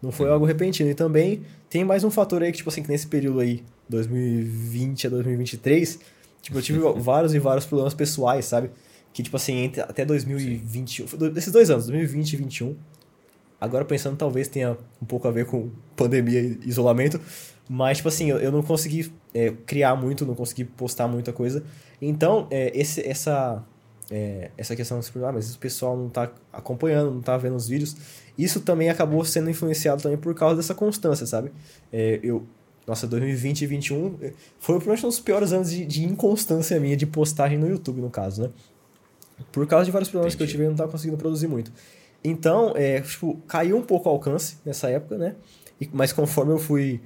B: Não foi uhum. algo repentino. E também tem mais um fator aí que, tipo assim, que nesse período aí, 2020 a 2023, tipo, eu tive [laughs] vários e vários problemas pessoais, sabe? Que, tipo assim, entre, até 2021, desses dois anos, 2020 e 2021, agora pensando, talvez tenha um pouco a ver com pandemia e isolamento, mas, tipo assim, eu, eu não consegui é, criar muito, não consegui postar muita coisa. Então, é, esse, essa, é, essa questão de ah, mas o pessoal não tá acompanhando, não tá vendo os vídeos. Isso também acabou sendo influenciado também por causa dessa constância, sabe? É, eu, nossa, 2020 e 2021 é, foi provavelmente um dos piores anos de, de, inconstância minha de postagem no YouTube, no caso, né? Por causa de vários problemas Entendi. que eu tive, eu não tava conseguindo produzir muito. Então, é, tipo, caiu um pouco o alcance nessa época, né? E, mas conforme eu fui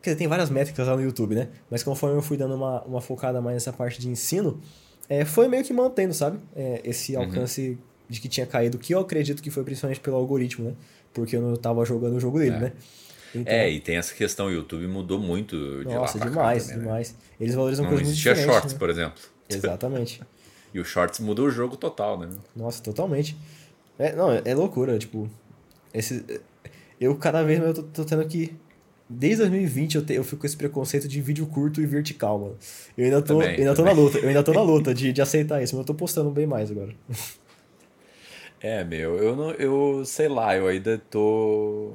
B: Quer dizer, tem várias métricas lá no YouTube, né? Mas conforme eu fui dando uma, uma focada mais nessa parte de ensino, é, foi meio que mantendo, sabe? É, esse uhum. alcance uhum. de que tinha caído, que eu acredito que foi principalmente pelo algoritmo, né? Porque eu não estava jogando o jogo dele,
A: é.
B: né?
A: Então, é, e tem essa questão, o YouTube mudou muito de
B: Nossa,
A: lá pra
B: demais,
A: cá também,
B: né? demais. Né? Eles valorizam
A: não
B: coisas
A: muito diferentes.
B: Não existia
A: shorts,
B: né?
A: por exemplo.
B: Exatamente. [laughs]
A: e o shorts mudou o jogo total, né?
B: Nossa, totalmente. É, não, é, é loucura, tipo... Esse, eu cada vez mais eu tô, tô tendo que Desde 2020 eu, te, eu fico com esse preconceito de vídeo curto e vertical, mano. Eu ainda tô, também, ainda tô na luta, eu ainda tô na luta de, de aceitar isso, mas eu tô postando bem mais agora. [laughs]
A: É, meu, eu não. Eu sei lá, eu ainda tô.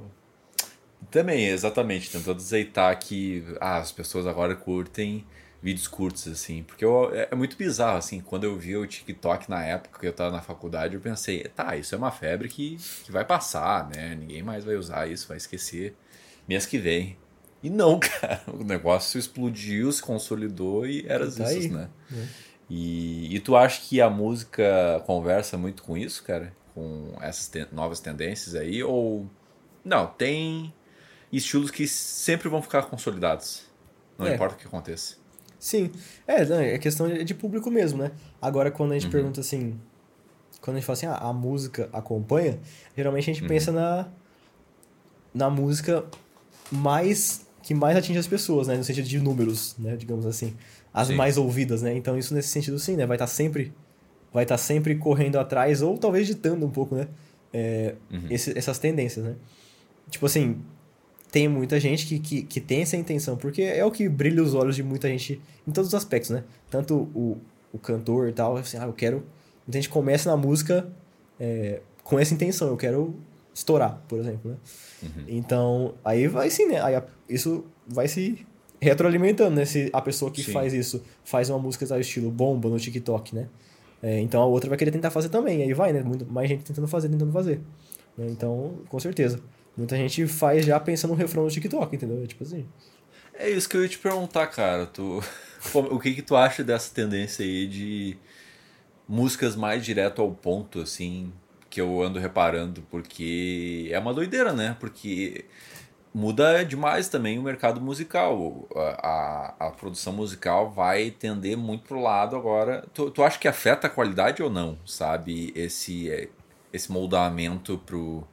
A: Também, exatamente, tentando aceitar que ah, as pessoas agora curtem vídeos curtos, assim. Porque eu, é, é muito bizarro, assim, quando eu vi o TikTok na época que eu tava na faculdade, eu pensei, tá, isso é uma febre que, que vai passar, né? Ninguém mais vai usar isso, vai esquecer mês que vem. E não, [laughs] cara, o negócio explodiu, se consolidou e era tá isso, né? É. E, e tu acha que a música conversa muito com isso, cara? Com essas ten novas tendências aí? Ou. Não, tem estilos que sempre vão ficar consolidados. Não é. importa o que aconteça.
B: Sim. É, é questão de público mesmo, né? Agora, quando a gente uhum. pergunta assim. Quando a gente fala assim, ah, a música acompanha, geralmente a gente uhum. pensa na, na música mais que mais atinge as pessoas, né? No sentido de números, né? Digamos assim. As sim. mais ouvidas, né? Então isso nesse sentido sim, né? Vai estar tá sempre vai estar tá sempre correndo atrás ou talvez ditando um pouco, né? É, uhum. esse, essas tendências, né? Tipo assim, tem muita gente que, que, que tem essa intenção, porque é o que brilha os olhos de muita gente em todos os aspectos, né? Tanto o, o cantor e tal, assim, ah, eu quero... Muita gente começa na música é, com essa intenção, eu quero estourar, por exemplo, né? Uhum. Então, aí vai sim, né? Aí isso vai se retroalimentando, né? Se a pessoa que sim. faz isso faz uma música do estilo bomba no TikTok, né? É, então a outra vai querer tentar fazer também. Aí vai, né? Muito, mais gente tentando fazer, tentando fazer. Né? Então, com certeza. Muita gente faz já pensando no refrão do TikTok, entendeu? Tipo assim.
A: É isso que eu ia te perguntar, cara. Tu, o que que tu acha dessa tendência aí de músicas mais direto ao ponto, assim, que eu ando reparando, porque é uma doideira, né? Porque muda demais também o mercado musical. A, a, a, produção musical vai tender muito pro lado agora. Tu, tu acha que afeta a qualidade ou não, sabe? Esse, esse moldamento pro,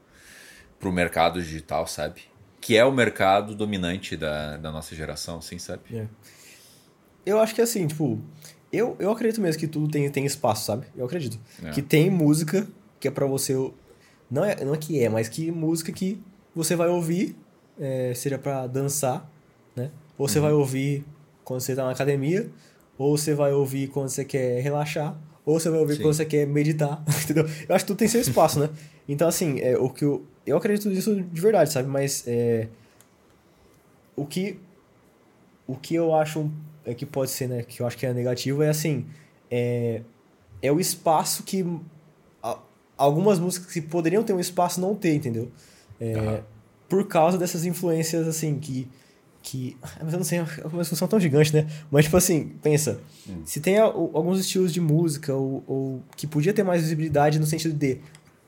A: pro mercado digital, sabe? Que é o mercado dominante da, da nossa geração, assim, sabe?
B: É. Eu acho que assim, tipo, eu, eu acredito mesmo que tudo tem, tem espaço, sabe? Eu acredito. É. Que tem música que é para você. Não é, não é que é, mas que música que você vai ouvir, é, seja para dançar, né? Ou você uhum. vai ouvir quando você tá na academia, ou você vai ouvir quando você quer relaxar, ou você vai ouvir Sim. quando você quer meditar, [laughs] entendeu? Eu acho que tudo tem seu espaço, né? Então, assim, é, o que eu, eu acredito nisso de verdade, sabe? Mas é, o que o que eu acho é que pode ser, né? Que eu acho que é negativo é assim, é, é o espaço que algumas músicas que poderiam ter um espaço não ter, entendeu? É, uhum. Por causa dessas influências, assim, que. Que [laughs] mas eu não sei, é uma discussão tão gigante, né? Mas, tipo assim, pensa. Hum. Se tem alguns estilos de música ou, ou que podia ter mais visibilidade no sentido de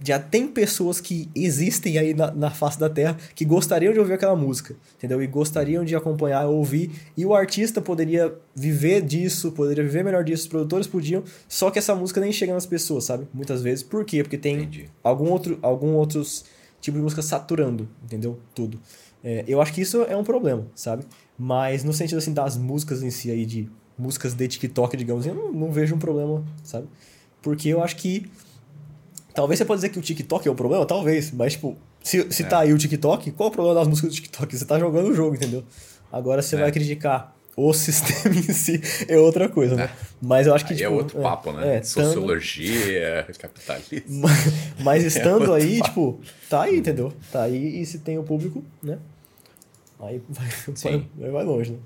B: já tem pessoas que existem aí na, na face da Terra que gostariam de ouvir aquela música, entendeu? E gostariam de acompanhar, ouvir, e o artista poderia viver disso, poderia viver melhor disso, os produtores podiam, só que essa música nem chega nas pessoas, sabe? Muitas vezes. Por quê? Porque tem Entendi. algum outro, algum outros tipo de música saturando, entendeu? Tudo. É, eu acho que isso é um problema, sabe? Mas no sentido assim das músicas em si aí, de músicas de TikTok, digamos, eu não, não vejo um problema, sabe? Porque eu acho que Talvez você pode dizer que o TikTok é o problema, talvez, mas tipo, se, se é. tá aí o TikTok, qual é o problema das músicas do TikTok? Você tá jogando o jogo, entendeu? Agora você é. vai criticar o sistema [laughs] em si é outra coisa, né? É. Mas eu acho que.
A: Aí é tipo, é outro papo, né? É, Sociologia, capitalismo.
B: Mas, mas [laughs] estando aí, papo. tipo, tá aí, entendeu? Tá aí e se tem o público, né? Aí vai, [laughs] vai, vai longe, né?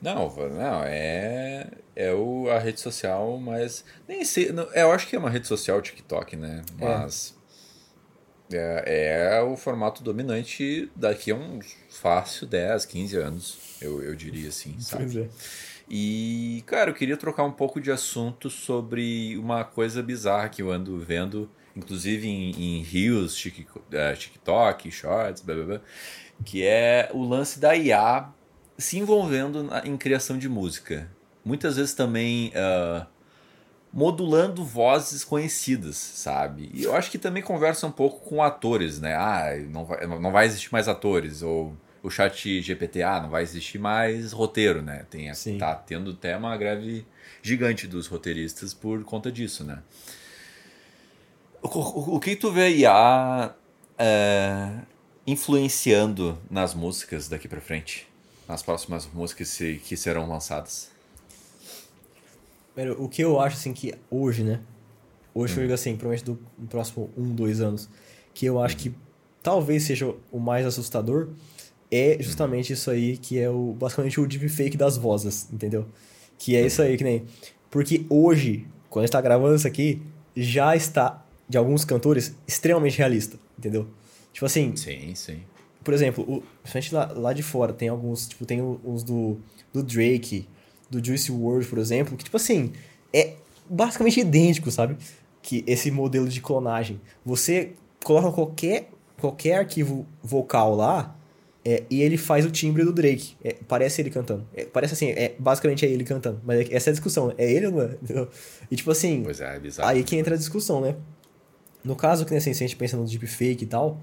A: Não, não, é, é o, a rede social, mas. Nem sei. Não, eu acho que é uma rede social TikTok, né? É. Mas. É. É, é o formato dominante daqui a uns fácil 10, 15 anos, eu, eu diria assim, [laughs] sabe? Pois é. E, cara, eu queria trocar um pouco de assunto sobre uma coisa bizarra que eu ando vendo, inclusive em, em Rios, é, TikTok, Shorts, blá blá blá, que é o lance da IA se envolvendo em criação de música. Muitas vezes também uh, modulando vozes conhecidas, sabe? E eu acho que também conversa um pouco com atores, né? Ah, não vai, não vai existir mais atores, ou o chat GPT, ah, não vai existir mais roteiro, né? Tem, Sim. tá tendo até uma greve gigante dos roteiristas por conta disso, né? O, o, o que tu vê a IA é, influenciando nas músicas daqui para frente? nas próximas músicas que serão lançadas?
B: O que eu acho, assim, que hoje, né? Hoje hum. eu digo assim, provavelmente do no próximo um, dois anos, que eu acho hum. que talvez seja o mais assustador, é justamente hum. isso aí, que é o basicamente o deepfake das vozes, entendeu? Que é isso aí, que nem... Porque hoje, quando a gente tá gravando isso aqui, já está, de alguns cantores, extremamente realista, entendeu? Tipo assim...
A: Sim, sim
B: por exemplo, o, principalmente lá, lá de fora, tem alguns, tipo, tem uns do, do Drake, do Juicy WRLD, por exemplo, que, tipo assim, é basicamente idêntico, sabe? Que esse modelo de clonagem. Você coloca qualquer, qualquer arquivo vocal lá é, e ele faz o timbre do Drake. É, parece ele cantando. É, parece assim, é, basicamente é ele cantando. Mas é, essa é a discussão. É ele ou não é? [laughs] E tipo assim.
A: Pois é, é bizarro.
B: Aí que entra a discussão, né? No caso, que assim, se a gente pensa no deepfake e tal,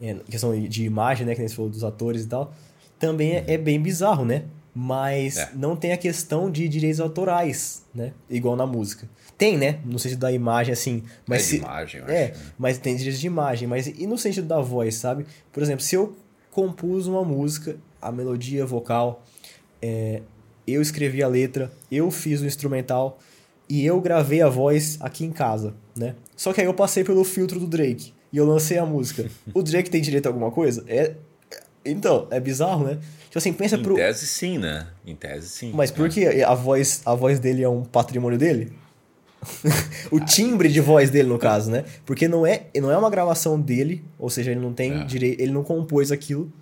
B: é, questão de imagem, né, que nem você falou dos atores e tal, também é, é bem bizarro, né? Mas é. não tem a questão de direitos autorais, né? Igual na música. Tem, né? No sentido da imagem, assim. Mas
A: é
B: se,
A: imagem, eu
B: É,
A: acho, né?
B: mas tem direitos de imagem. Mas e no sentido da voz, sabe? Por exemplo, se eu compus uma música, a melodia vocal, é, eu escrevi a letra, eu fiz o instrumental e eu gravei a voz aqui em casa, né? Só que aí eu passei pelo filtro do Drake. e eu lancei a música. O Drake tem direito a alguma coisa? É. Então, é bizarro, né? Tipo assim, pensa
A: em
B: pro.
A: Em tese sim, né? Em tese sim.
B: Mas por que a voz, a voz dele é um patrimônio dele? [laughs] o timbre de voz dele, no caso, né? Porque não é, não é uma gravação dele, ou seja, ele não tem é. direito. Ele não compôs aquilo.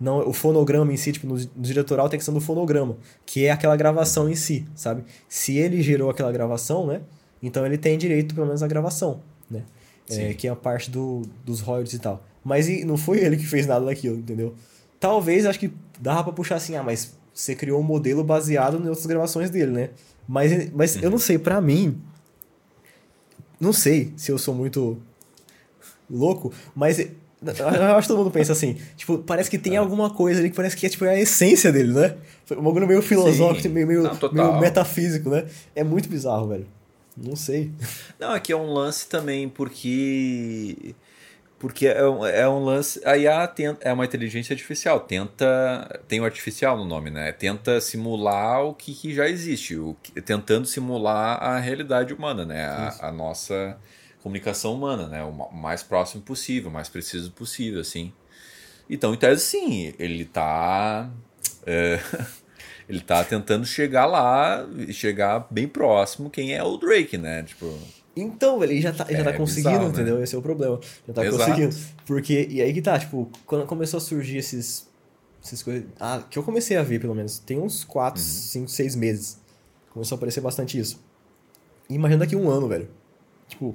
B: Não, o fonograma em si, tipo, no, no diretoral tem a questão do fonograma, que é aquela gravação em si, sabe? Se ele gerou aquela gravação, né? Então ele tem direito, pelo menos, à gravação, né? É, que é a parte do, dos royalties e tal. Mas e, não foi ele que fez nada daquilo, entendeu? Talvez, acho que dava pra puxar assim, ah, mas você criou um modelo baseado em outras gravações dele, né? Mas, mas uhum. eu não sei, para mim, não sei se eu sou muito louco, mas eu acho que todo mundo pensa assim, tipo, parece que tem é. alguma coisa ali que parece que é tipo a essência dele, né? Um bagulho meio filosófico, Sim. meio, meio, não, meio metafísico, né? É muito bizarro, velho. Não sei.
A: Não, aqui é um lance também porque porque é um, é um lance. A IA tenta, é uma inteligência artificial, tenta. Tem o artificial no nome, né? Tenta simular o que, que já existe, o, tentando simular a realidade humana, né? A, a, nossa comunicação humana, né? O mais próximo possível, o mais preciso possível, assim. Então, em tese, sim, ele está é, [laughs] ele tá tentando chegar lá, chegar bem próximo quem é o Drake, né? Tipo.
B: Então, ele já tá, já tá é, conseguindo, bizarro, né? entendeu? Né? Esse é o problema. Já tá Exato. conseguindo. Porque, e aí que tá, tipo, quando começou a surgir esses, essas coisas. Ah, que eu comecei a ver, pelo menos. Tem uns 4, 5, 6 meses. Começou a aparecer bastante isso. E imagina daqui um ano, velho. Tipo,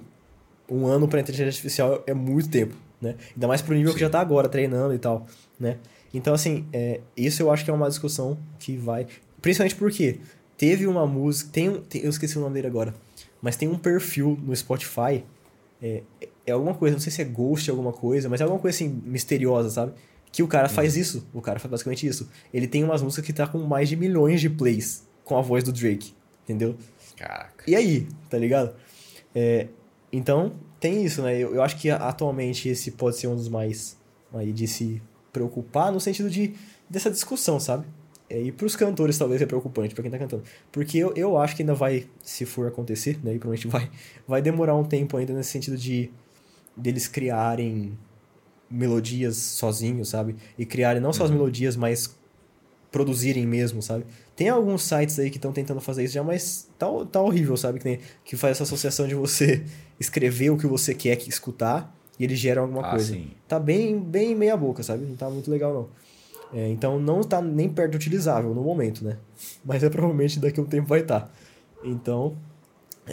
B: um ano pra inteligência artificial é muito tempo, né? Ainda mais pro nível Sim. que já tá agora, treinando e tal, né? Então, assim, é, isso eu acho que é uma discussão que vai. Principalmente porque teve uma música. Tem, tem, eu esqueci o nome dele agora mas tem um perfil no Spotify. É, é alguma coisa, não sei se é Ghost alguma coisa, mas é alguma coisa assim misteriosa, sabe? Que o cara faz uhum. isso. O cara faz basicamente isso. Ele tem umas músicas que tá com mais de milhões de plays com a voz do Drake. Entendeu?
A: Caraca.
B: E aí, tá ligado? É, então, tem isso, né? Eu, eu acho que atualmente esse pode ser um dos mais aí de se preocupar no sentido de dessa discussão, sabe? É, e para os cantores talvez é preocupante, para quem está cantando. Porque eu, eu acho que ainda vai, se for acontecer, né, e provavelmente vai, vai demorar um tempo ainda nesse sentido de deles criarem melodias sozinhos, sabe? E criarem não só as uhum. melodias, mas produzirem mesmo, sabe? Tem alguns sites aí que estão tentando fazer isso já, mas tá, tá horrível, sabe? Que, tem, que faz essa associação de você [laughs] escrever o que você quer escutar e eles geram alguma ah, coisa. Sim. Tá bem, bem meia boca, sabe? Não tá muito legal, não. É, então não está nem perto utilizável no momento, né? Mas é provavelmente daqui a um tempo vai estar. Tá. Então.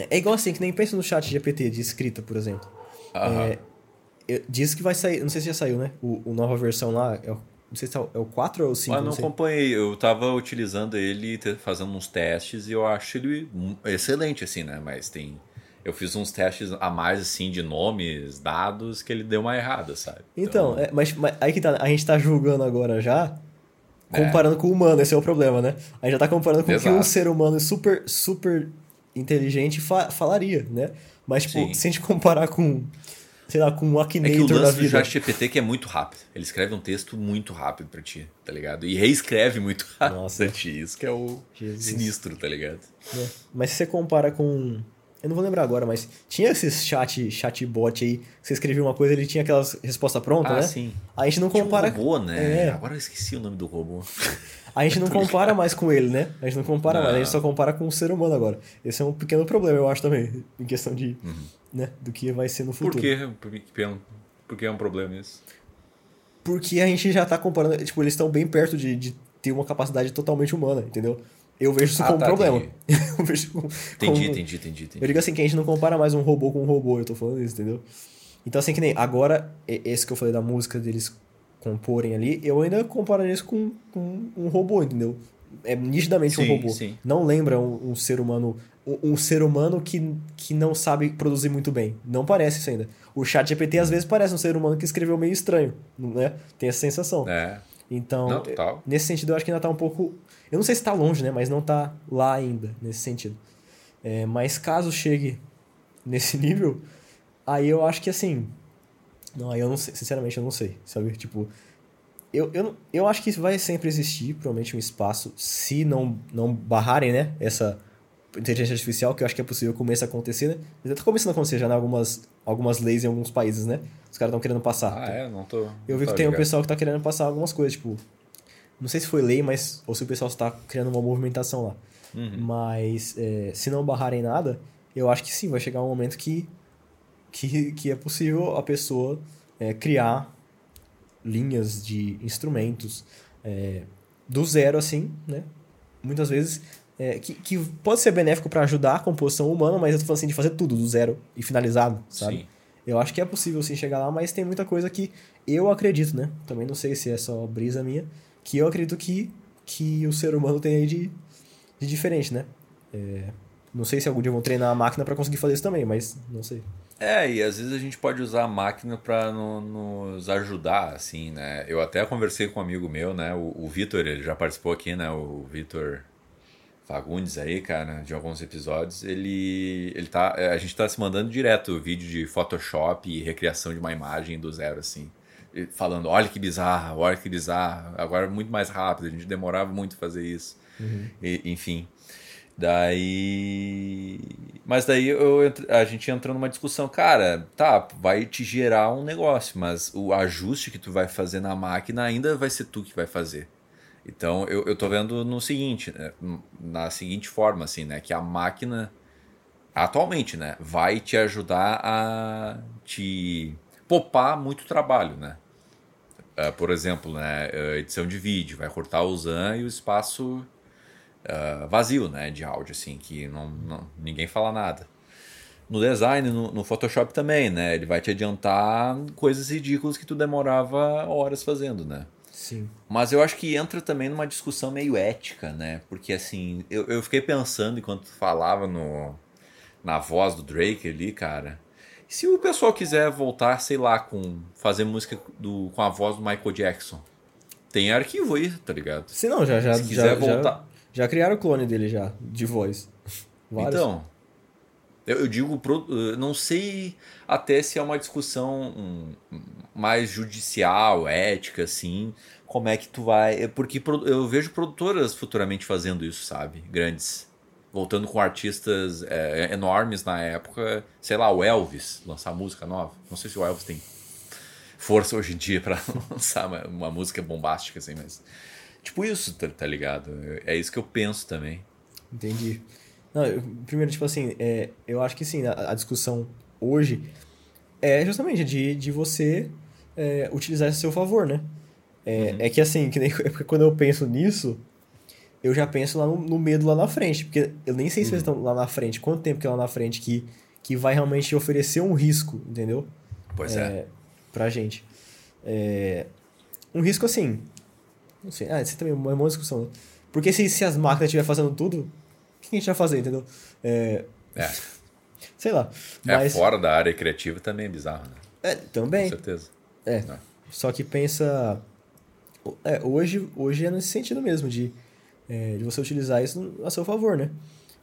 B: É igual assim, que nem pensa no chat GPT de escrita, por exemplo. É, diz que vai sair, não sei se já saiu, né? O, o nova versão lá, é o, não sei se é o 4 ou o 5.
A: Ah, não, não acompanhei. Eu tava utilizando ele, fazendo uns testes e eu acho ele excelente, assim, né? Mas tem eu fiz uns testes a mais, assim, de nomes, dados, que ele deu uma errada, sabe?
B: Então, então é, mas, mas, aí que tá, a gente tá julgando agora já, comparando é. com o humano, esse é o problema, né? A gente já tá comparando com o que um ser humano super, super inteligente fa falaria, né? Mas, tipo, Sim. se a gente comparar com, sei lá, com um Akinator é que o lance da vida...
A: do ChatGPT que é muito rápido. Ele escreve um texto muito rápido pra ti, tá ligado? E reescreve muito rápido Nossa. ti. Isso que é o Jesus. sinistro, tá ligado?
B: É. Mas se você compara com eu não vou lembrar agora, mas tinha esses chat, chatbot aí. Você escrevia uma coisa, ele tinha aquelas resposta pronta, ah, né?
A: sim.
B: A gente não compara.
A: Tinha um robô, né? É. Agora eu esqueci o nome do robô. [laughs]
B: A gente não [laughs] compara mais com ele, né? A gente não compara não. mais, a gente só compara com o ser humano agora. Esse é um pequeno problema, eu acho também, em questão de. Uhum. Né, do que vai ser no futuro.
A: Por quê? Por que, é um problema isso?
B: Porque a gente já tá comparando. Tipo, eles estão bem perto de, de ter uma capacidade totalmente humana, entendeu? Eu vejo isso ah, como tá, um problema. [laughs] eu vejo como,
A: entendi, como... entendi, entendi, entendi.
B: Eu digo assim que a gente não compara mais um robô com um robô, eu tô falando isso, entendeu? Então, assim, que nem agora, esse que eu falei da música deles comporem ali, eu ainda comparo isso com, com um robô, entendeu? É nitidamente sim, um robô. Sim. Não lembra um, um ser humano. Um, um, ser humano que, que não sabe produzir muito bem. Não parece isso ainda. O chat GPT às vezes parece um ser humano que escreveu meio estranho, né? Tem essa sensação.
A: É.
B: Então, não, nesse sentido, eu acho que ainda tá um pouco eu não sei se está longe, né? Mas não está lá ainda, nesse sentido. É, mas caso chegue nesse [laughs] nível, aí eu acho que assim. Não, aí eu não sei, sinceramente eu não sei, sabe? Tipo, eu, eu, eu acho que vai sempre existir, provavelmente, um espaço, se não, não barrarem, né? Essa, inteligência artificial, que eu acho que é possível comece a acontecer, né? Já tá começando a acontecer já em algumas, algumas leis em alguns países, né? Os caras estão querendo passar.
A: Ah, é? Não tô.
B: Eu vi que tem um pessoal que tá querendo passar algumas coisas, tipo. Não sei se foi lei, mas. Ou se o pessoal está criando uma movimentação lá.
A: Uhum.
B: Mas é, se não barrarem nada, eu acho que sim, vai chegar um momento que, que, que é possível a pessoa é, criar linhas de instrumentos é, do zero, assim, né? Muitas vezes. É, que, que pode ser benéfico para ajudar a composição humana, mas eu tô falando assim de fazer tudo do zero e finalizado, sabe?
A: Sim.
B: Eu acho que é possível sim chegar lá, mas tem muita coisa que eu acredito, né? Também não sei se é só brisa minha, que eu acredito que, que o ser humano tem aí de, de diferente, né? É, não sei se algum dia vão treinar a máquina para conseguir fazer isso também, mas não sei.
A: É, e às vezes a gente pode usar a máquina para nos ajudar, assim, né? Eu até conversei com um amigo meu, né? O, o Vitor, ele já participou aqui, né? O Vitor Fagundes aí, cara, de alguns episódios. Ele, ele tá, a gente tá se mandando direto vídeo de Photoshop e recriação de uma imagem do zero, assim. Falando, olha que bizarro, olha que bizarro. Agora é muito mais rápido, a gente demorava muito fazer isso. E- enfim. Daí. Mas daí eu, a gente entrou numa discussão, cara, tá, vai te gerar um negócio, mas o ajuste que tu vai fazer na máquina ainda vai ser tu que vai fazer. Então eu, eu tô vendo no seguinte, né, na seguinte forma, assim, né? Que a máquina, atualmente, né, vai te ajudar a te poupar muito trabalho, né? Ah, por exemplo, né, ah, edição de vídeo, vai cortar o ZAN e o espaço ah, vazio, né, de áudio, assim, que não, não- ninguém fala nada. No design, no, no Photoshop também, né, ele vai te adiantar coisas ridículas que tu demorava horas fazendo, né.
B: Sim.
A: Mas eu acho que entra também numa discussão meio ética, né? Porque assim, eu, eu fiquei pensando enquanto falava no, na voz do Drake ali, cara. Se o pessoal quiser voltar, sei lá, com fazer música do, com a voz do Michael Jackson? Tem arquivo aí, tá ligado?
B: Se não, já, já,
A: Se
B: já,
A: quiser
B: já,
A: voltar.
B: já criaram o clone dele já, de voz. [laughs] Vários.
A: Então, eu, digo, eu não sei até se é uma discussão mais judicial, ética, assim, como é que tu vai. é Porque eu vejo produtoras futuramente fazendo isso, sabe? Grandes. Voltando com artistas é, enormes na época, sei lá, o Elvis lançar música nova. Não sei se o Elvis tem força hoje em dia pra [laughs] lançar uma, uma música bombástica, assim, mas. Tipo isso, tá, tá ligado? É isso que eu penso também.
B: Entendi. Não, eu- primeiro, tipo assim, é, eu acho que sim, a, a discussão hoje é justamente de, de você é, utilizar isso a seu favor, né? É, é que assim, que nem, [laughs] é porque quando eu penso nisso, eu já penso lá no, no medo lá na frente, porque eu nem sei se eles estão lá na frente, quanto tempo que é lá na frente que, que vai realmente oferecer um risco, entendeu?
A: Pois é.
B: pra gente. É, um risco assim. Não sei. Ah, isso também é uma boa discussão. né? Porque se, se as máquinas estiverem fazendo tudo, o que a gente vai fazer, entendeu? É,
A: É.
B: sei lá.
A: É,
B: Mas.
A: fora da área criativa também é bizarro, né?
B: É,
A: Com
B: também.
A: certeza.
B: É.
A: Né?
B: Só que pensa. É, hoje, hoje é nesse sentido mesmo, de, é, de você utilizar isso a seu favor, né?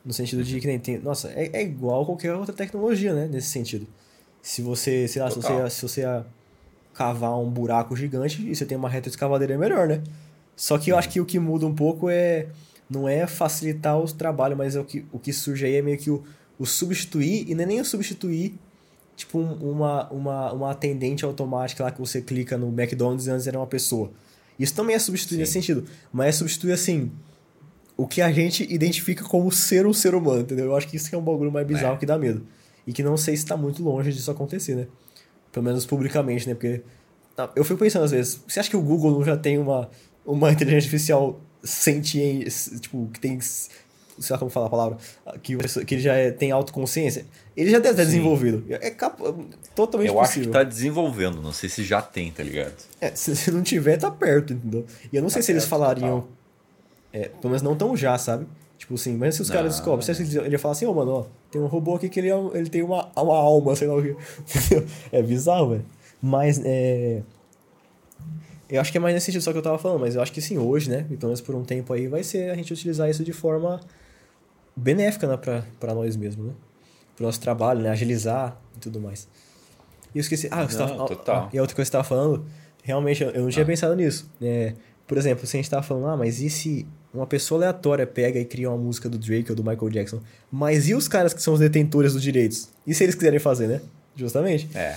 B: No sentido de que nem tem. Nossa, é, é igual qualquer outra tecnologia, né? Nesse sentido. Se você, sei lá, se você, se você cavar um buraco gigante e você tem uma reta escavadeira, é melhor, né? Só que eu acho que o que muda um pouco é. Não é facilitar o trabalho, mas é o que, o que surge aí é meio que o, o substituir, e não é nem o substituir tipo um- uma, uma, uma atendente automática lá que você clica no McDonald's e antes era uma pessoa. Isso também é substituir
A: Sim.
B: nesse sentido, mas é substituir assim o que a gente identifica como ser um ser humano, entendeu? Eu acho que isso que é um bagulho mais bizarro
A: É.
B: que dá medo. E que não sei se tá muito longe disso acontecer, né? Pelo menos publicamente, né? Porque tá, eu fico pensando às vezes, você acha que o Google não já tem uma, uma inteligência artificial sentiente, tipo, que tem sei lá como falar a palavra, que, que ele já é- tem autoconsciência? Ele já deve ter
A: Sim.
B: desenvolvido. É capa- totalmente
A: Eu acho
B: possível.
A: que tá desenvolvendo, não sei se já tem, tá ligado?
B: É, se, se não tiver, tá perto, entendeu? E eu não sei
A: Tá
B: se eles falariam. É, pelo menos não tão já, sabe? Tipo assim, mas se os caras descobrem, você acha que ele ia falar assim, ô mano, ó, tem um robô aqui que ele, é ele tem uma, uma alma, sei lá o que. [laughs] É bizarro, velho. Mas é. Eu acho que é mais nesse sentido só que eu tava falando, mas eu acho que sim, hoje, né? Pelo menos por um tempo aí, vai ser a gente utilizar isso de forma benéfica, né, pra, pra nós mesmos, né? Pro nosso trabalho, né? Agilizar e tudo mais. E eu esqueci. Ah, você
A: Não,
B: tava, ah,
A: total.
B: ah, e a outra coisa que você tava falando, realmente, eu, eu não tinha
A: Ah.
B: pensado nisso. É, por exemplo, se a gente tava falando, ah, mas e se uma pessoa aleatória pega e cria uma música do Drake ou do Michael Jackson. Mas e os caras que são os detentores dos direitos? E se eles quiserem fazer, né? Justamente.
A: É.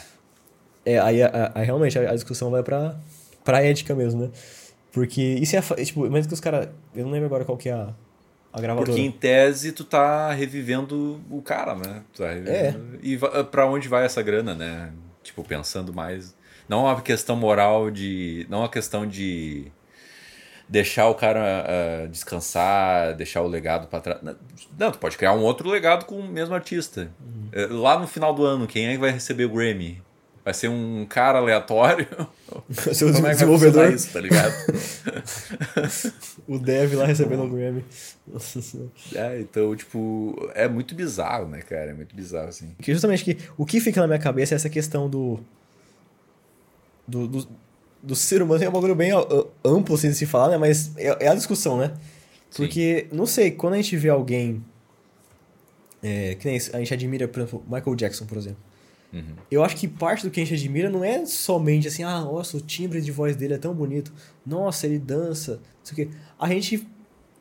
B: É, aí, aí realmente a, discussão vai pra, pra ética mesmo, né? Porque isso é, tipo, mas que os caras. Eu não lembro agora qual que é a, a gravadora.
A: Porque em tese tu tá revivendo o cara, né? Tu tá revivendo... É. E pra onde vai essa grana, né? Tipo, pensando mais. Não é uma questão moral de. Não é uma questão de deixar o cara uh, descansar, deixar o legado para trás. Não, tu pode criar um outro legado com o mesmo artista. Uhum. Lá no final do ano, quem é que vai receber o Grammy? Vai ser um cara aleatório?
B: Vai ser o Como desenvolvedor. É isso, tá ligado? [laughs] o dev lá recebendo o Grammy.
A: É, então, tipo, é muito bizarro, né, cara? É muito bizarro, assim.
B: Que justamente que, o que fica na minha cabeça é essa questão do, do, do do ser humano é um bagulho bem amplo, assim, de se falar, né? Mas é, é a discussão, né? Porque, Sim. não sei, quando a gente vê alguém. É, que nem a gente admira, por exemplo, Michael Jackson, por exemplo. Uhum. Eu acho que parte do que a gente admira não é somente assim, ah, nossa, o timbre de voz dele é tão bonito. Nossa, ele dança. Não sei o quê. A gente.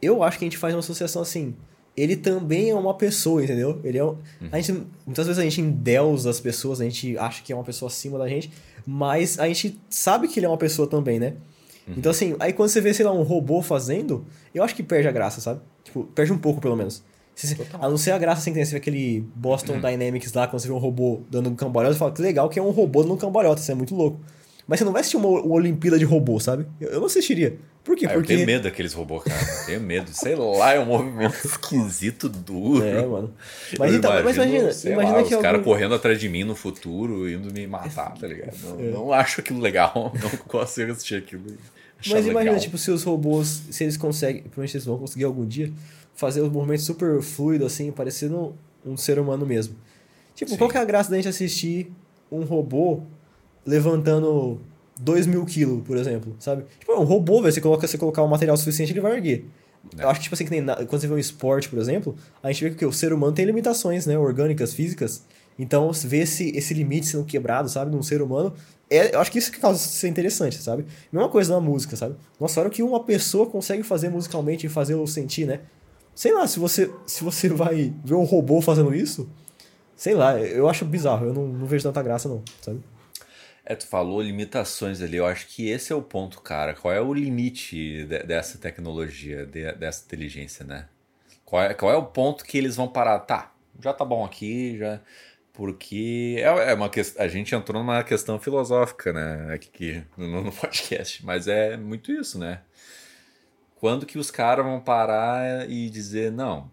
B: Eu acho que a gente faz uma associação assim. Ele também é uma pessoa, entendeu? Ele é. Um, uhum. a gente, muitas vezes a gente endeusa as pessoas, a gente acha que é uma pessoa acima da gente mas a gente sabe que ele é uma pessoa também, né? Uhum. Então, assim, aí quando você vê, sei lá, um robô fazendo, eu acho que perde a graça, sabe? Tipo, perde um pouco, pelo menos. Se, a não ser a graça assim, que você vê aquele Boston uhum. Dynamics lá, quando você vê um robô dando um cambalhota, você fala que legal que é um robô dando um cambalhota, isso é muito louco. Mas você não vai assistir uma, uma Olimpíada de robô, sabe? Eu, eu não assistiria. Por quê?
A: Ah, Porque... Eu tenho medo daqueles robôs, cara. Eu tenho medo. Sei lá, é um movimento [laughs] esquisito, duro.
B: É, mano. Mas, então,
A: imagino,
B: mas imagina, imagina
A: lá,
B: que.
A: Os caras correndo atrás de mim no futuro, indo me matar, tá ligado? Não, é. não acho aquilo legal. [laughs] Não consigo assistir aquilo.
B: Mas imagina, legal. tipo, se os robôs, se eles conseguem, provavelmente eles vão conseguir algum dia, fazer os movimentos super fluidos, assim, parecendo um ser humano mesmo. Tipo, Sim. qual que é a graça da gente assistir um robô levantando 2 mil quilos, por exemplo, sabe? Tipo, um robô, velho, você coloca, você colocar um material suficiente, ele vai erguer. É. Eu acho que, tipo assim, que nem na, quando você vê um esporte, por exemplo, a gente vê que o ser humano tem limitações, né? Orgânicas, físicas. Então, ver esse, esse limite sendo quebrado, sabe? Num ser humano, é, eu acho que isso que causa ser interessante, sabe? Mesma coisa na música, sabe? Nossa, olha o que uma pessoa consegue fazer musicalmente e fazer eu sentir, né? Sei lá, se você, se você vai ver um robô fazendo isso, sei lá, eu acho bizarro, eu não, não vejo tanta graça, não, sabe?
A: É, tu falou limitações ali. Eu acho que esse é o ponto, cara. Qual é o limite de, dessa tecnologia, de, dessa inteligência, né? Qual é, qual é o ponto que eles vão parar? Tá, já tá bom aqui, já. Porque é, é uma questão. A gente entrou numa questão filosófica, né? Aqui no, no [laughs] podcast. Mas é muito isso, né? Quando que os caras vão parar e dizer, não,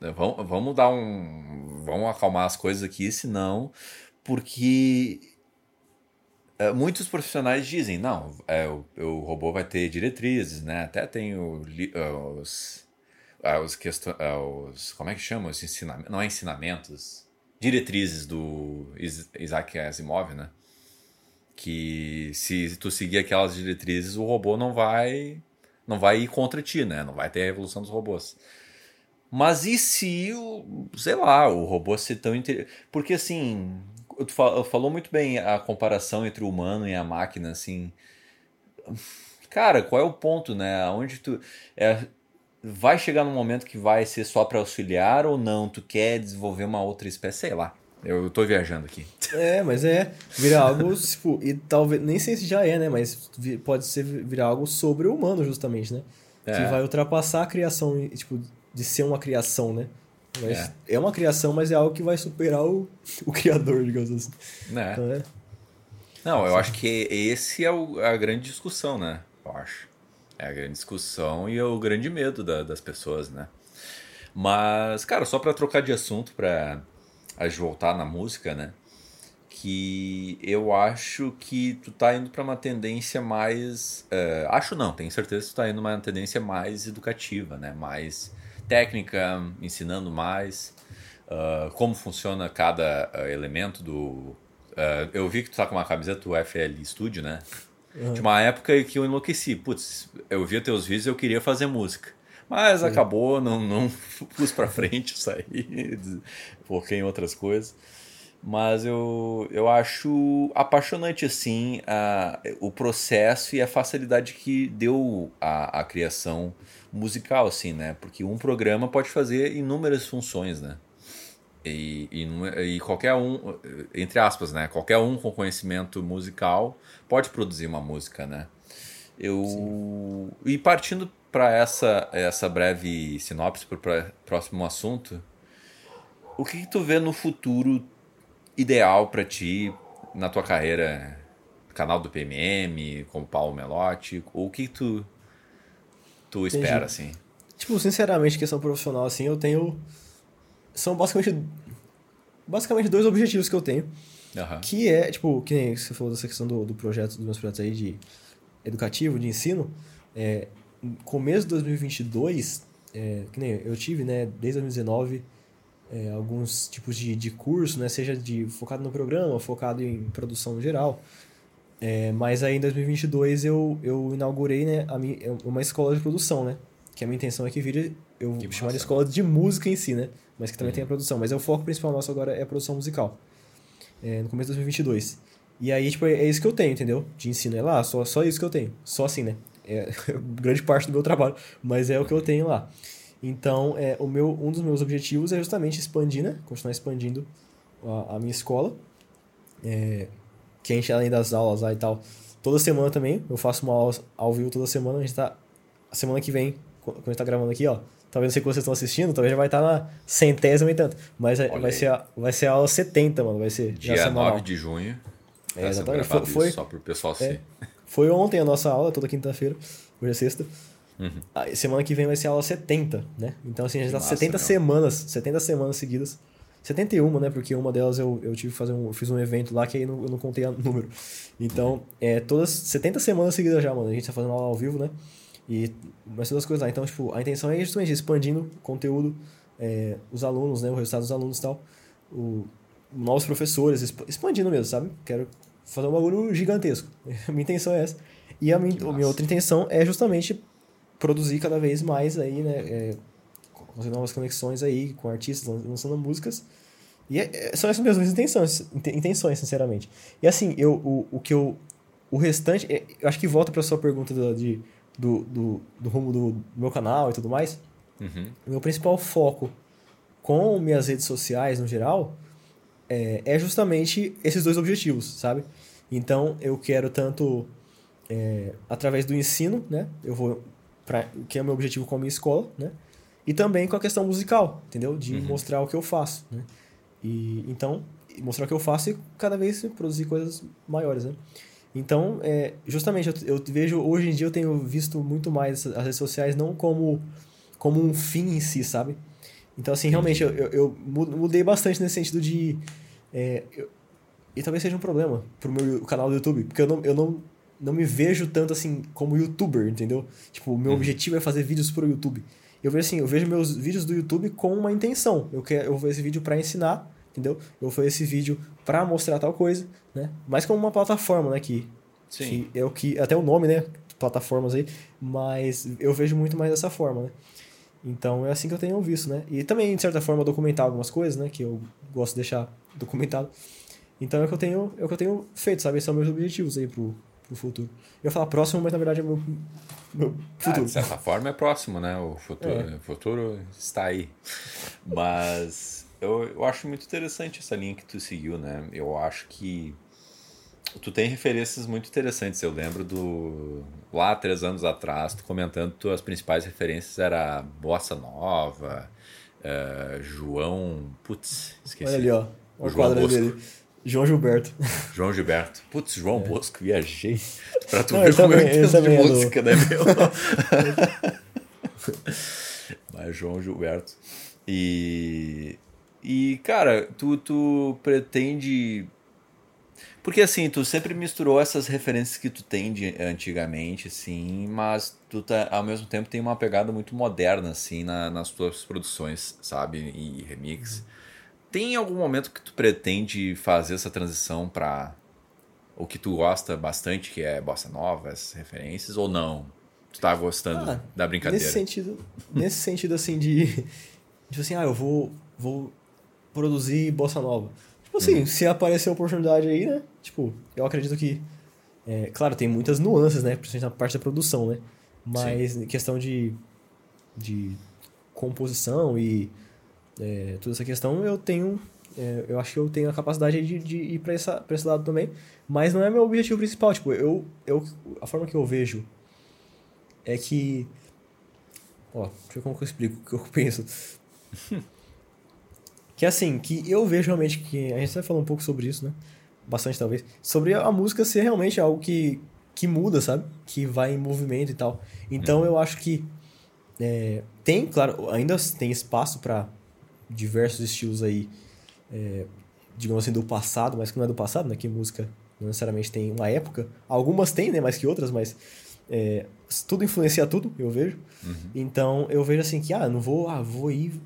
A: vamos, vamos dar um. Vamos acalmar as coisas aqui, senão. Porque é, muitos profissionais dizem, não, é, o, o, robô vai ter diretrizes, né? Até tem o, é, os, é, os, os, como é que chama? Os ensinamentos, não é ensinamentos, diretrizes do Isaac Asimov, né? Que se tu seguir aquelas diretrizes, o robô não vai não vai ir contra ti, né? Não vai ter a revolução dos robôs. Mas e se, o, sei lá, o robô ser tão... Inter... Porque assim, tu falou muito bem a comparação entre o humano e a máquina, assim. Cara, qual é o ponto, né? Onde tu. É, vai chegar num momento que vai ser só para auxiliar ou não? Tu quer desenvolver uma outra espécie? Sei lá. Eu tô viajando aqui.
B: É, mas é. Virar algo, [laughs] tipo, e talvez. Nem sei se já é, né? Mas pode ser virar algo sobre o humano, justamente, né? É. Que vai ultrapassar a criação, tipo, de ser uma criação, né? Mas é. é. uma criação, mas é algo que vai superar o, [laughs] o criador, digamos assim.
A: É. Então, é. Não, eu acho que esse é o, a grande discussão, né? Eu acho. É a grande discussão e é o grande medo da, das pessoas, né? Mas, cara, só para trocar de assunto, para a gente voltar na música, né? Que eu acho que tu tá indo para uma tendência mais. Uh, acho não, tenho certeza que tu tá indo uma tendência mais educativa, né? Mais técnica, ensinando mais uh, como funciona cada uh, elemento do. Uh, eu vi que tu tá com uma camiseta do FL Studio, né? Uhum. De uma época que eu enlouqueci. Putz, eu via teus vídeos e eu queria fazer música. Mas Sim. acabou, não, não [laughs] pus pra frente, saí, foquei em outras coisas. Mas eu, eu acho apaixonante, assim, a, o processo e a facilidade que deu a, a criação musical, assim, né? Porque um programa pode fazer inúmeras funções, né? E, e, e, qualquer um, entre aspas, né? Qualquer um com conhecimento musical pode produzir uma música, né? Eu Sim. e partindo para essa essa breve sinopse para o próximo assunto, o que, que, tu vê no futuro ideal para ti na tua carreira, canal do PMM, com o Paulo Melotti, ou o que, que tu tu espera assim?
B: Tipo, sinceramente, questão profissional assim, eu tenho são basicamente basicamente dois objetivos que eu tenho. Uhum. Que é, tipo, que nem você falou dessa questão do, do projeto, dos meus projetos aí de educativo, de ensino. É, começo de 2022, é, que nem eu tive, né, desde 2019, é, alguns tipos de, de curso, né, seja de focado no programa, focado em produção geral. É, mas aí em 2022 eu, eu inaugurei né, a minha, uma escola de produção, né? Que a minha intenção é que vire, eu que chamar de escola de música em si, né? Mas que também uhum. tem a produção. Mas é o foco principal nosso agora é a produção musical. É, no começo de 2022. E aí, tipo, é isso que eu tenho, entendeu? De ensino é lá, só, só isso que eu tenho. Só assim, né? É [laughs] grande parte do meu trabalho, mas é o que eu tenho lá. Então, é, o meu, um dos meus objetivos é justamente expandir, né? Continuar expandindo a, a minha escola. É, que a gente, além das aulas lá e tal, toda semana também, eu faço uma aula ao vivo toda semana. A gente tá. A semana que vem, quando a gente tá gravando aqui, ó. Talvez não sei quando vocês estão assistindo, talvez já vai estar tá na centésima e tanto. Mas vai ser, a, vai ser a aula 70, mano. Vai ser.
A: Dia 9 de junho.
B: É, exatamente. Foi, foi,
A: só pro pessoal é,
B: Foi ontem a nossa aula, toda quinta-feira. Hoje é sexta. Uhum. A semana que vem vai ser a aula 70, né? Então, assim, a gente tá 70 meu. semanas, 70 semanas seguidas. 71, né? Porque uma delas eu, eu tive que fazer um. Eu fiz um evento lá que aí não, eu não contei o número. Então, é todas 70 semanas seguidas já, mano. A gente tá fazendo aula ao vivo, né? E mais todas as coisas lá. Então, tipo, a intenção é justamente expandindo o conteúdo, é, os alunos, né? O resultado dos alunos e tal. O, novos professores, expandindo mesmo, sabe? Quero fazer um bagulho gigantesco. [laughs] Minha intenção é essa. E a minha, minha outra intenção é justamente produzir cada vez mais aí, né? É, fazer novas conexões aí com artistas, lançando músicas. E é, é, são essas mesmas intenções, intenções, sinceramente. E assim, eu, o, o que eu. O restante. É, eu acho que volta para a sua pergunta do, de, do, do, do rumo do meu canal e tudo mais. Uhum. Meu principal foco com minhas redes sociais no geral é, é justamente esses dois objetivos, sabe? Então eu quero tanto é, através do ensino, né? Eu vou para que é o meu objetivo com a minha escola, né? E também com a questão musical, entendeu? De uhum. mostrar o que eu faço, né? E então mostrar o que eu faço e cada vez produzir coisas maiores, né? Então, é, justamente, eu, eu, vejo, hoje em dia eu tenho visto muito mais as redes sociais não como, como um fim em si, sabe? Então, assim, realmente, eu, eu, eu mudei bastante nesse sentido de. É, eu, e talvez seja um problema pro meu canal do YouTube, porque eu não, eu não, não me vejo tanto assim como youtuber, entendeu? Tipo, o meu uhum. objetivo é fazer vídeos pro YouTube. Eu vejo assim, eu vejo meus vídeos do YouTube com uma intenção. Eu quero, eu vou fazer esse vídeo para ensinar, entendeu? Eu vou fazer esse vídeo para mostrar tal coisa, né? Mas como uma plataforma, né? Que, Sim. que é o que. Até o nome, né? Plataformas aí. Mas eu vejo muito mais dessa forma, né? Então é assim que eu tenho visto, né? E também, de certa forma, documentar algumas coisas, né? Que eu gosto de deixar documentado. Então é o que eu tenho, é o que eu tenho feito, sabe? Esses são meus objetivos aí pro, pro futuro. Eu falar próximo, mas na verdade é meu, meu futuro. Ah,
A: de certa forma é próximo, né? O futuro, é. o futuro está aí. Mas eu, eu acho muito interessante essa linha que tu seguiu, né? Eu acho que tu tem referências muito interessantes. Eu lembro do. Lá, três anos atrás, tu comentando que as principais referências era Bossa Nova, uh, João. Putz, esqueci.
B: Olha ali, ó. O, o João Bosco. dele. João Gilberto.
A: João Gilberto. Putz, João é. Bosco, viajei. Pra tu Não, ver como também, eu entendo de é música, né, meu? [laughs] Mas João Gilberto. E. E, cara, tu, tu pretende porque assim, tu sempre misturou essas referências que tu tem de antigamente, assim, mas tu tá, ao mesmo tempo tem uma pegada muito moderna, assim, na, nas tuas produções, sabe? E remix. Tem algum momento que tu pretende fazer essa transição para o que tu gosta bastante, que é bossa nova, essas referências, ou não? Tu tá gostando ah, da brincadeira?
B: Nesse sentido, nesse sentido assim de, de assim, ah, eu vou, vou produzir bossa nova Assim, hum. se aparecer a oportunidade aí, né? Tipo, eu acredito que. É, claro, tem muitas nuances, né? Principalmente na parte da produção, né? Mas Sim. em questão de, de composição e é, toda essa questão, eu tenho. É, eu acho que eu tenho a capacidade de, de ir para esse lado também. Mas não é meu objetivo principal. Tipo, eu, eu, a forma que eu vejo é que. Ó, deixa eu ver como que eu explico o que eu penso. [laughs] que assim, que eu vejo realmente que. A gente vai falar um pouco sobre isso, né? Bastante talvez. Sobre a música ser realmente algo que, que muda, sabe? Que vai em movimento e tal. Então uhum. eu acho que. É, tem, claro, ainda tem espaço para diversos estilos aí, é, digamos assim, do passado, mas que não é do passado, né? Que música não necessariamente tem uma época. Algumas têm, né? Mais que outras, mas é, tudo influencia tudo, eu vejo. Uhum. Então eu vejo assim que, ah, não vou, ah, vou ir,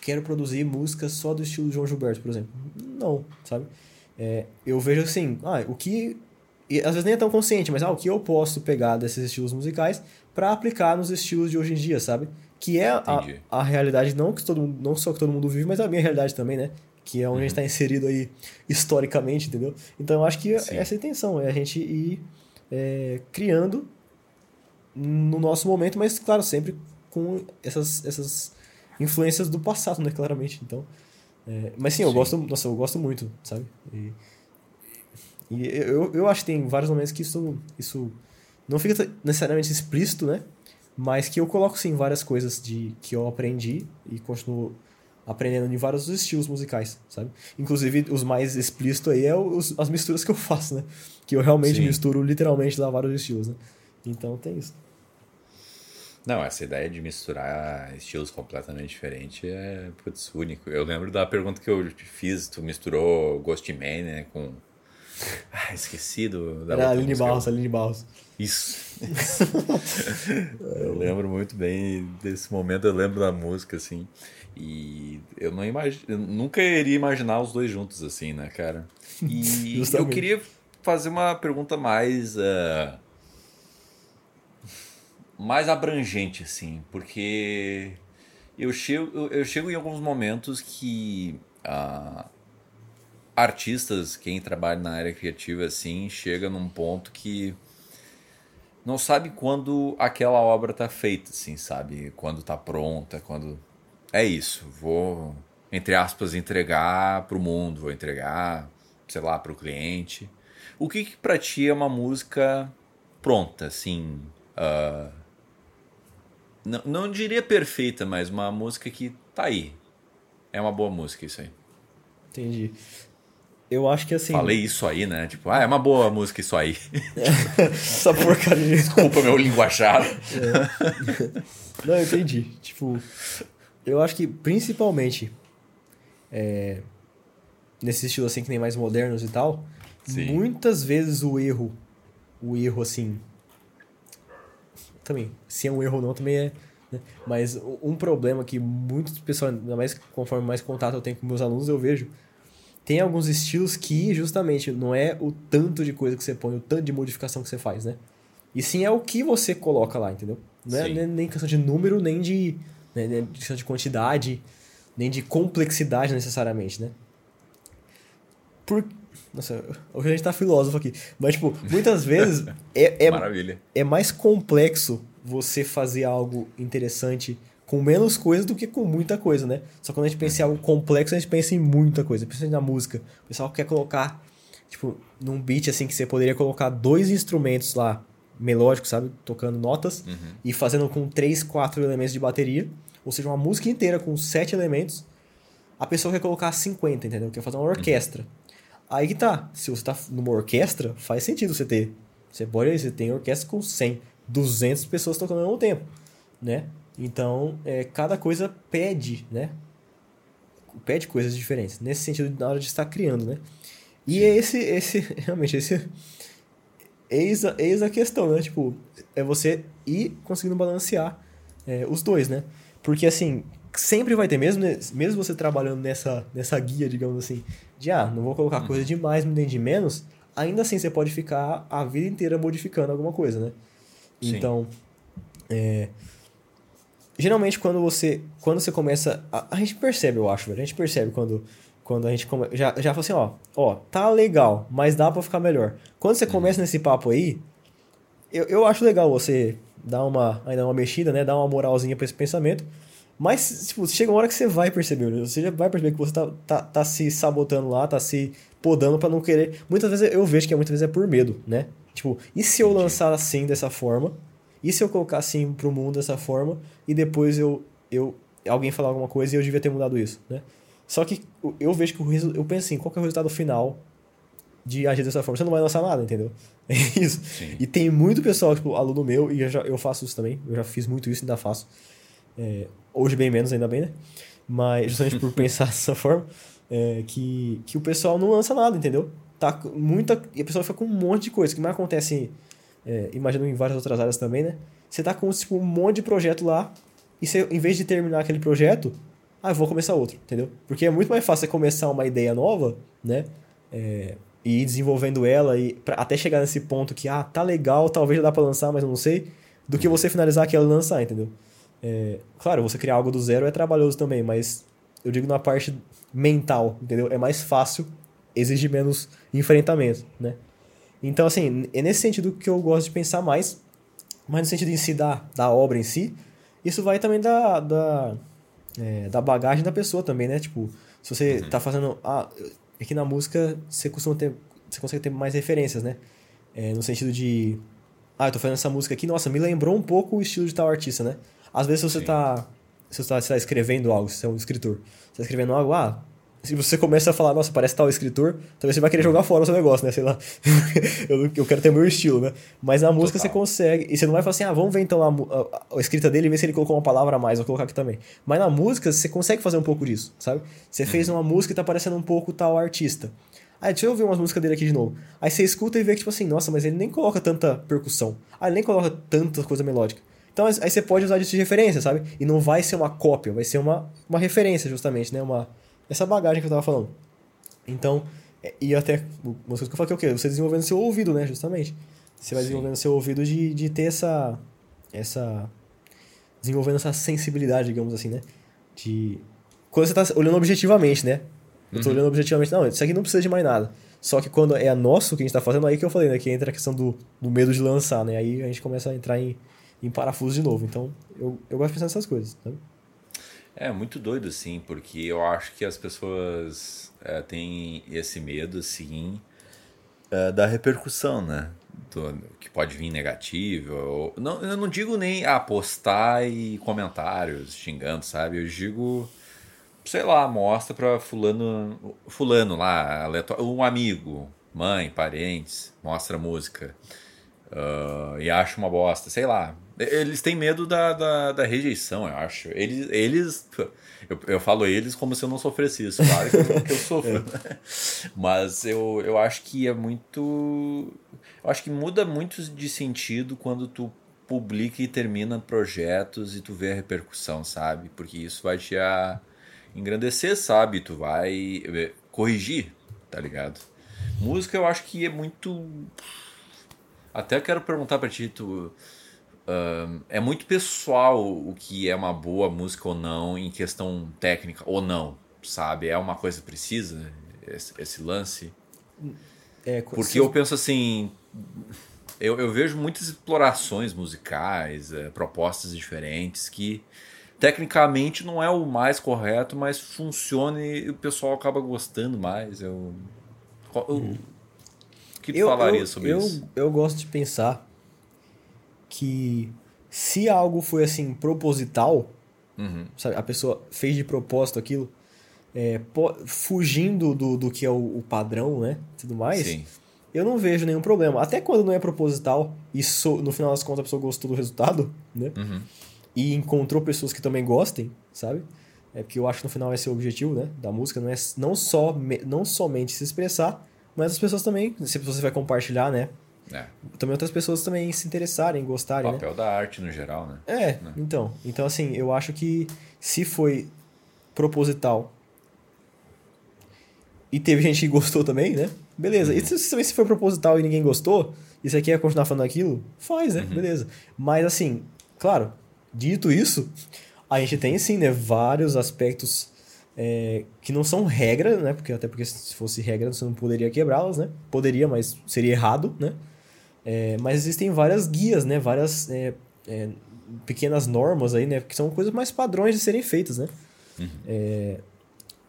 B: quero produzir música só do estilo João Gilberto, por exemplo. Não, sabe? É, eu vejo assim, ah, o que. E às vezes nem é tão consciente, mas ah, o que eu posso pegar desses estilos musicais para aplicar nos estilos de hoje em dia, sabe? Que é a, a realidade, não, que todo mundo, não só que todo mundo vive, mas a minha realidade também, né? Que é onde uhum. a gente está uhum. inserido aí historicamente, entendeu? Então eu acho que Sim. essa é a intenção, é a gente ir é, criando no nosso momento, mas claro, sempre com essas, essas influências do passado, né? Claramente. Então. É, mas sim, eu sim. gosto. Nossa, eu gosto muito, sabe? E, e eu, eu acho que tem vários momentos que isso, isso não fica necessariamente explícito, né? Mas que eu coloco sim várias coisas de que eu aprendi e continuo aprendendo em vários estilos musicais, sabe? Inclusive, os mais explícitos aí é os, as misturas que eu faço, né? Que eu realmente sim. misturo literalmente lá vários estilos, né? Então tem isso.
A: Não, essa ideia de misturar estilos completamente diferentes é, putz, único. Eu lembro da pergunta que eu te fiz, tu misturou Ghost Man, né, com... [laughs] Ah, esquecido
B: da Era Aline Barros, Aline Barros.
A: Isso. [laughs] eu lembro muito bem desse momento, eu lembro da música, assim. E eu não imagino, eu nunca iria imaginar os dois juntos, assim, né, cara? E [laughs] eu queria fazer uma pergunta mais... Uh, mais abrangente, assim, porque eu chego, eu chego em alguns momentos que ah, artistas, quem trabalha na área criativa, assim, chega num ponto que não sabe quando aquela obra tá feita, assim, sabe? Quando tá pronta, quando. É isso, vou, entre aspas, entregar pro mundo, vou entregar, sei lá, pro cliente. O que, que pra ti é uma música pronta, assim? Uh, não, não diria perfeita, mas uma música que tá aí. É uma boa música isso aí.
B: Entendi. Eu acho que assim.
A: Falei isso aí, né? Tipo, ah, é uma boa música isso aí. [laughs]
B: Essa porcaria.
A: Desculpa meu linguajar.
B: É. Não, eu entendi. Tipo, eu acho que principalmente é, nesse estilo assim que nem mais modernos e tal, Sim. muitas vezes o erro, o erro assim, também, se é um erro ou não, também é. Né? Mas um problema que muitas pessoas, ainda mais conforme mais contato eu tenho com meus alunos, eu vejo, tem alguns estilos que justamente não é o tanto de coisa que você põe, o tanto de modificação que você faz, né? E sim é o que você coloca lá, entendeu? Não é nem questão de número, nem de, né, nem de questão de quantidade, nem de complexidade necessariamente, né? Por, nossa, hoje a gente tá filósofo aqui. Mas, tipo, muitas vezes é, [laughs] é,
A: Maravilha.
B: é mais complexo você fazer algo interessante com menos coisa do que com muita coisa, né? Só quando a gente pensa em algo complexo, a gente pensa em muita coisa. Principalmente na música. O pessoal quer colocar, tipo, num beat assim que você poderia colocar dois instrumentos lá, melódicos, sabe? Tocando notas uhum. e fazendo com três, quatro elementos de bateria. Ou seja, uma música inteira com sete elementos. A pessoa quer colocar 50, entendeu? Quer fazer uma orquestra. Uhum. Aí que tá. Se você tá numa orquestra, faz sentido você ter. Você pode, você tem orquestra com 100, 200 pessoas tocando ao mesmo tempo, né? Então, é, cada coisa pede, né? Pede coisas diferentes. Nesse sentido, na hora de estar criando, né? E é esse, esse, [laughs] realmente, esse... Eis a, eis a questão, né? Tipo, é você ir conseguindo balancear é, os dois, né? Porque, assim, sempre vai ter, mesmo, mesmo você trabalhando nessa, nessa guia, digamos assim, de ah, não vou colocar coisa de mais nem de menos, ainda assim você pode ficar a vida inteira modificando alguma coisa, né? Sim. Então, é, geralmente quando você quando você começa a, a, gente percebe, eu acho, velho, a gente percebe quando Quando a gente come... já, já fala assim, ó, ó, tá legal, mas dá pra ficar melhor. Quando você começa nesse papo aí, eu, eu acho legal você dar uma, ainda uma mexida, né? Dar uma moralzinha pra esse pensamento. Mas, tipo, chega uma hora que você vai perceber, né? você já vai perceber que você tá, tá, tá se sabotando lá, tá se podando para não querer. Muitas vezes eu vejo que muitas vezes é por medo, né? Tipo, e se eu lançar assim dessa forma? E se eu colocar assim pro mundo dessa forma? E depois eu, eu alguém falar alguma coisa e eu devia ter mudado isso, né? Só que eu vejo que o. Eu penso assim, qual é o resultado final de agir dessa forma? Você não vai lançar nada, entendeu? [laughs] É isso. Sim. E tem muito pessoal, tipo, aluno meu, e eu, já, eu faço isso também. Eu já fiz muito isso, ainda faço. É, hoje bem menos, ainda bem, né? Mas justamente por [laughs] pensar dessa forma, é, que, que o pessoal não lança nada, entendeu? Tá muita, e a pessoa fica com um monte de coisa. que mais acontece, é, imagino em várias outras áreas também, né? Você tá com tipo, um monte de projeto lá, e você, em vez de terminar aquele projeto, ah, eu vou começar outro, entendeu? Porque é muito mais fácil você começar uma ideia nova, né? É, e ir desenvolvendo ela e pra, até chegar nesse ponto que, ah, tá legal, talvez já dá pra lançar, mas eu não sei, do que você finalizar aquela e lançar, entendeu? É, claro, você criar algo do zero é trabalhoso também, mas eu digo na parte mental, entendeu? É mais fácil, exige menos enfrentamento, né? Então, assim, é nesse sentido que eu gosto de pensar mais, mas no sentido em si da, da obra em si, isso vai também da, da, é, da bagagem da pessoa também, né? Tipo, se você uhum. tá fazendo... Ah, aqui na música você costuma ter... Você consegue ter mais referências, né? É, no sentido de... Ah, eu tô fazendo essa música aqui, nossa, me lembrou um pouco o estilo de tal artista, né? Às vezes você está você está tá escrevendo algo, você é um escritor, você está escrevendo algo, ah, se você começa a falar, nossa, parece tal escritor, talvez você vai querer jogar fora o seu negócio, né? Sei lá. [laughs] eu, eu quero ter o meu estilo, né? Mas na música Total. você consegue. E você não vai falar assim, ah, vamos ver então a, a, a, escrita dele e ver se ele colocou uma palavra a mais, vou colocar aqui também. Mas na música você consegue fazer um pouco disso, sabe? Você uhum. fez uma música e tá parecendo um pouco tal artista. Aí deixa eu ouvir umas músicas dele aqui de novo. Aí você escuta e vê que, tipo assim, nossa, mas ele nem coloca tanta percussão. Ah, ele nem coloca tanta coisa melódica. Então aí você pode usar isso de referência, sabe? E não vai ser uma cópia, vai ser uma, uma referência, justamente, né? Uma, essa bagagem que eu tava falando. Então, é, e até uma coisa que eu falei que é o quê? Você desenvolvendo seu ouvido, né? Justamente. Você vai Sim. desenvolvendo seu ouvido de, de ter essa. essa. desenvolvendo essa sensibilidade, digamos assim, né? De. Quando você tá olhando objetivamente, né? Eu tô uhum. olhando objetivamente, não, isso aqui não precisa de mais nada. Só que quando é nosso que a gente tá fazendo, aí que eu falei, né? Que entra a questão do, do medo de lançar, né? Aí a gente começa a entrar em em parafuso de novo. Então, eu, eu gosto de pensar nessas coisas, sabe?
A: É muito doido, sim, porque eu acho que as pessoas é, têm esse medo, sim, é, da repercussão, né? Do, que pode vir negativo. Ou, não, eu não digo nem apostar e comentários xingando, sabe? Eu digo, sei lá, mostra pra fulano, fulano lá, um amigo, mãe, parentes, mostra música. Uh, e acha uma bosta, sei lá. Eles têm medo da, da, da, rejeição, eu acho. Eles. eles eu, eu falo eles como se eu não sofresse isso, claro que eu sofro. é. Mas eu, eu acho que é muito. Eu acho que muda muito de sentido quando tu publica e termina projetos e tu vê a repercussão, sabe? Porque isso vai te a engrandecer, sabe? Tu vai eh, corrigir, tá ligado? Música eu acho que é muito. Até quero perguntar pra ti, tu Uh, é muito pessoal o que é uma boa música ou não em questão técnica ou não, sabe? É uma coisa precisa esse, esse lance. É, Porque eu penso assim, eu, eu vejo muitas explorações musicais, é, propostas diferentes que tecnicamente não é o mais correto, mas funciona e o pessoal acaba gostando mais. Eu, eu, hum. O que tu eu, falaria
B: eu,
A: sobre
B: eu,
A: isso?
B: Eu gosto de pensar que se algo foi assim proposital, uhum. sabe, a pessoa fez de propósito aquilo, é, fugindo do, do que é o, o, padrão, né, tudo mais, Sim. eu não vejo nenhum problema. Até quando não é proposital e so, no final das contas a pessoa gostou do resultado, né, uhum. e encontrou pessoas que também gostem, sabe? É porque eu acho que no final esse é o objetivo, né, da música, não é não só não somente se expressar, mas as pessoas também, se você vai compartilhar, né, é. Também outras pessoas também se interessarem, gostarem.
A: O papel
B: né?
A: da arte no geral, né?
B: É, né? então. Então, assim, eu acho que se foi proposital e teve gente que gostou também, né? Beleza. Uhum. E se, também se foi proposital e ninguém gostou, e você quer continuar falando aquilo, faz, né? Uhum. Beleza. Mas, assim, claro, dito isso, a gente tem sim, né? Vários aspectos é, que não são regra, né? Porque até porque se fosse regra você não poderia quebrá-las, né? Poderia, mas seria errado, né? É, mas existem várias guias, né? Várias é, é, pequenas normas aí, né? Que são coisas mais padrões de serem feitas, né? Uhum. É,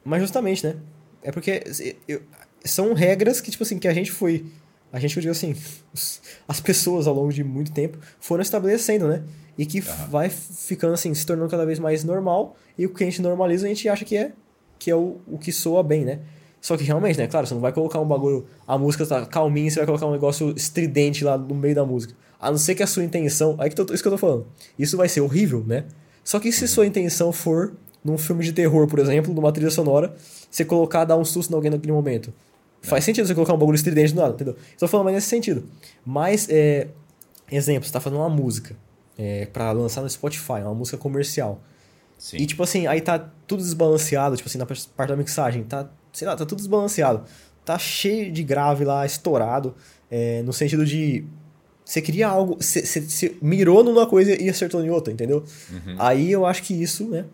B: mas justamente, né? É porque eu, são regras que, tipo assim, que a gente foi... A gente, eu digo assim, [laughs] as pessoas ao longo de muito tempo foram estabelecendo, né? E que uhum. vai ficando assim, se tornando cada vez mais normal. E o que a gente normaliza, a gente acha que é, que é o, o que soa bem, né? Só que realmente, né? Claro, você não vai colocar um bagulho. A música tá calminha, você vai colocar um negócio estridente lá no meio da música. A não ser que a sua intenção. Aí que tô, isso que eu tô falando. Isso vai ser horrível, né? Só que se uhum. sua intenção for, num filme de terror, por exemplo, numa trilha sonora, você colocar, dar um susto em alguém naquele momento. Faz sentido você colocar um bagulho estridente do nada, entendeu? Estou falando mais nesse sentido. Mas, é, exemplo, você tá fazendo uma música é, para lançar no Spotify, uma música comercial. Sim. E tipo assim, aí tá tudo desbalanceado, tipo assim, na parte da mixagem, tá, sei lá, tá tudo desbalanceado. Tá cheio de grave lá, estourado, é, no sentido de você queria algo, você mirou numa coisa e acertou em outra, entendeu? Uhum. Aí eu acho que isso, né,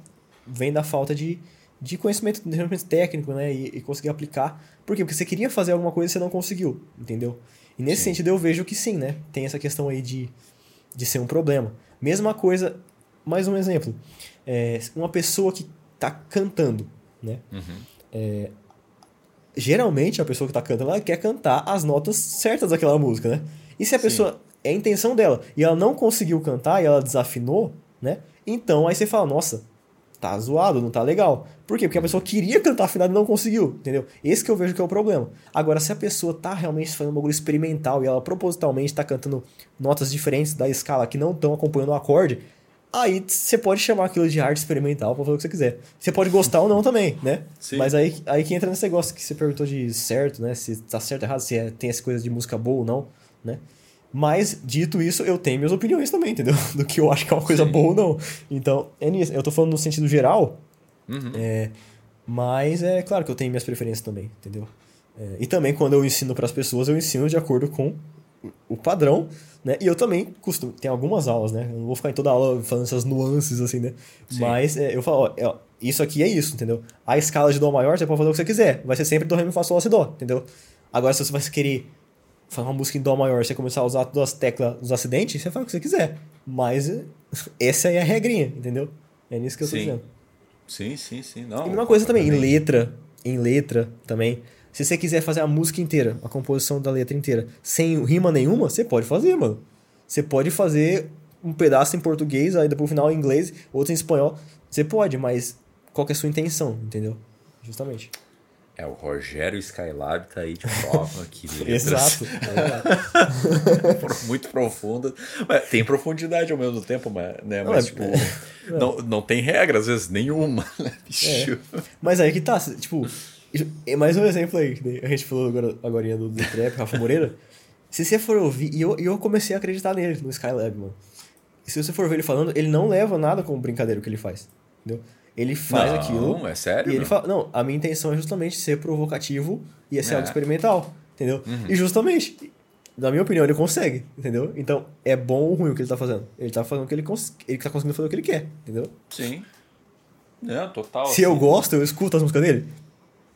B: vem da falta de, de conhecimento, de conhecimento técnico, né, e, e, conseguir aplicar. Por quê? Porque você queria fazer alguma coisa e você não conseguiu, entendeu? E nesse sim. sentido eu vejo que sim, né, tem essa questão aí de de ser um problema. Mesma coisa, mais um exemplo. É, uma pessoa que está cantando, né? Uhum. É, geralmente a pessoa que está cantando ela quer cantar as notas certas daquela música, né? E se a Sim. pessoa é a intenção dela e ela não conseguiu cantar e ela desafinou, né? Então aí você fala, nossa, tá zoado, não tá legal. Por quê? Porque a pessoa queria cantar afinado e não conseguiu, entendeu? Esse que eu vejo que é o problema. Agora, se a pessoa tá realmente fazendo um bagulho experimental e ela propositalmente tá cantando notas diferentes da escala que não estão acompanhando o acorde, aí você pode chamar aquilo de arte experimental pra fazer o que você quiser. Você pode gostar ou não também, né? Sim. Mas aí, aí que entra nesse negócio que você perguntou de certo, né? Se tá certo ou errado, se é, tem essa coisa de música boa ou não, né? Mas, dito isso, eu tenho minhas opiniões também, entendeu? [laughs] Do que eu acho que é uma coisa Sim. boa ou não. Então, é nisso. Eu tô falando no sentido geral, uhum. é, mas é claro que eu tenho minhas preferências também, entendeu? É, e também, quando eu ensino para as pessoas, eu ensino de acordo com o padrão, né? E eu também costumo... Tem algumas aulas, né? Eu não vou ficar em toda aula falando essas nuances, assim, né? Sim. Mas é, eu falo, ó, isso aqui é isso, entendeu? A escala de Dó maior, você pode fazer o que você quiser. Vai ser sempre Dó, Ré, Mi, Fá, Sol, Lá, Si, Dó, entendeu? Agora, se você vai querer fazer uma música em Dó maior, você começar a usar todas as teclas dos acidentes, você faz o que você quiser. Mas [laughs] essa aí é a regrinha, entendeu? É nisso que eu tô sim. dizendo.
A: Sim, sim, sim. Não,
B: e uma coisa também, em letra, em letra também. Se você quiser fazer a música inteira, a composição da letra inteira, sem rima nenhuma, você pode fazer, mano. Você pode fazer um pedaço em português, aí depois o final em inglês, outro em espanhol. Você pode, mas qual que é a sua intenção, entendeu? Justamente.
A: É, o Rogério Skylab tá aí de prova [laughs] que
B: Exato. [laughs]
A: Muito profunda. Mas tem profundidade ao mesmo tempo, mas, né? mas tipo, é, não, não tem regra, às vezes, nenhuma, né,
B: bicho? É. Mas aí que tá, tipo, é mais um exemplo aí, a gente falou agora, agora do, do Trap, Rafa Moreira. Se você for ouvir, e eu, eu comecei a acreditar nele, no Skylab, mano. Se você for ver ele falando, ele não leva nada como brincadeira o que ele faz, entendeu? Ele faz
A: não,
B: aquilo.
A: Não, é sério?
B: E ele fala, não, a minha intenção é justamente ser provocativo e ser é. algo experimental, entendeu? Uhum. E justamente, na minha opinião, ele consegue, entendeu? Então, é bom ou ruim o que ele tá fazendo? Ele tá fazendo o que ele, cons... ele tá conseguindo fazer o que ele quer, entendeu?
A: Sim. É, total.
B: Se assim. eu gosto, eu escuto as músicas dele?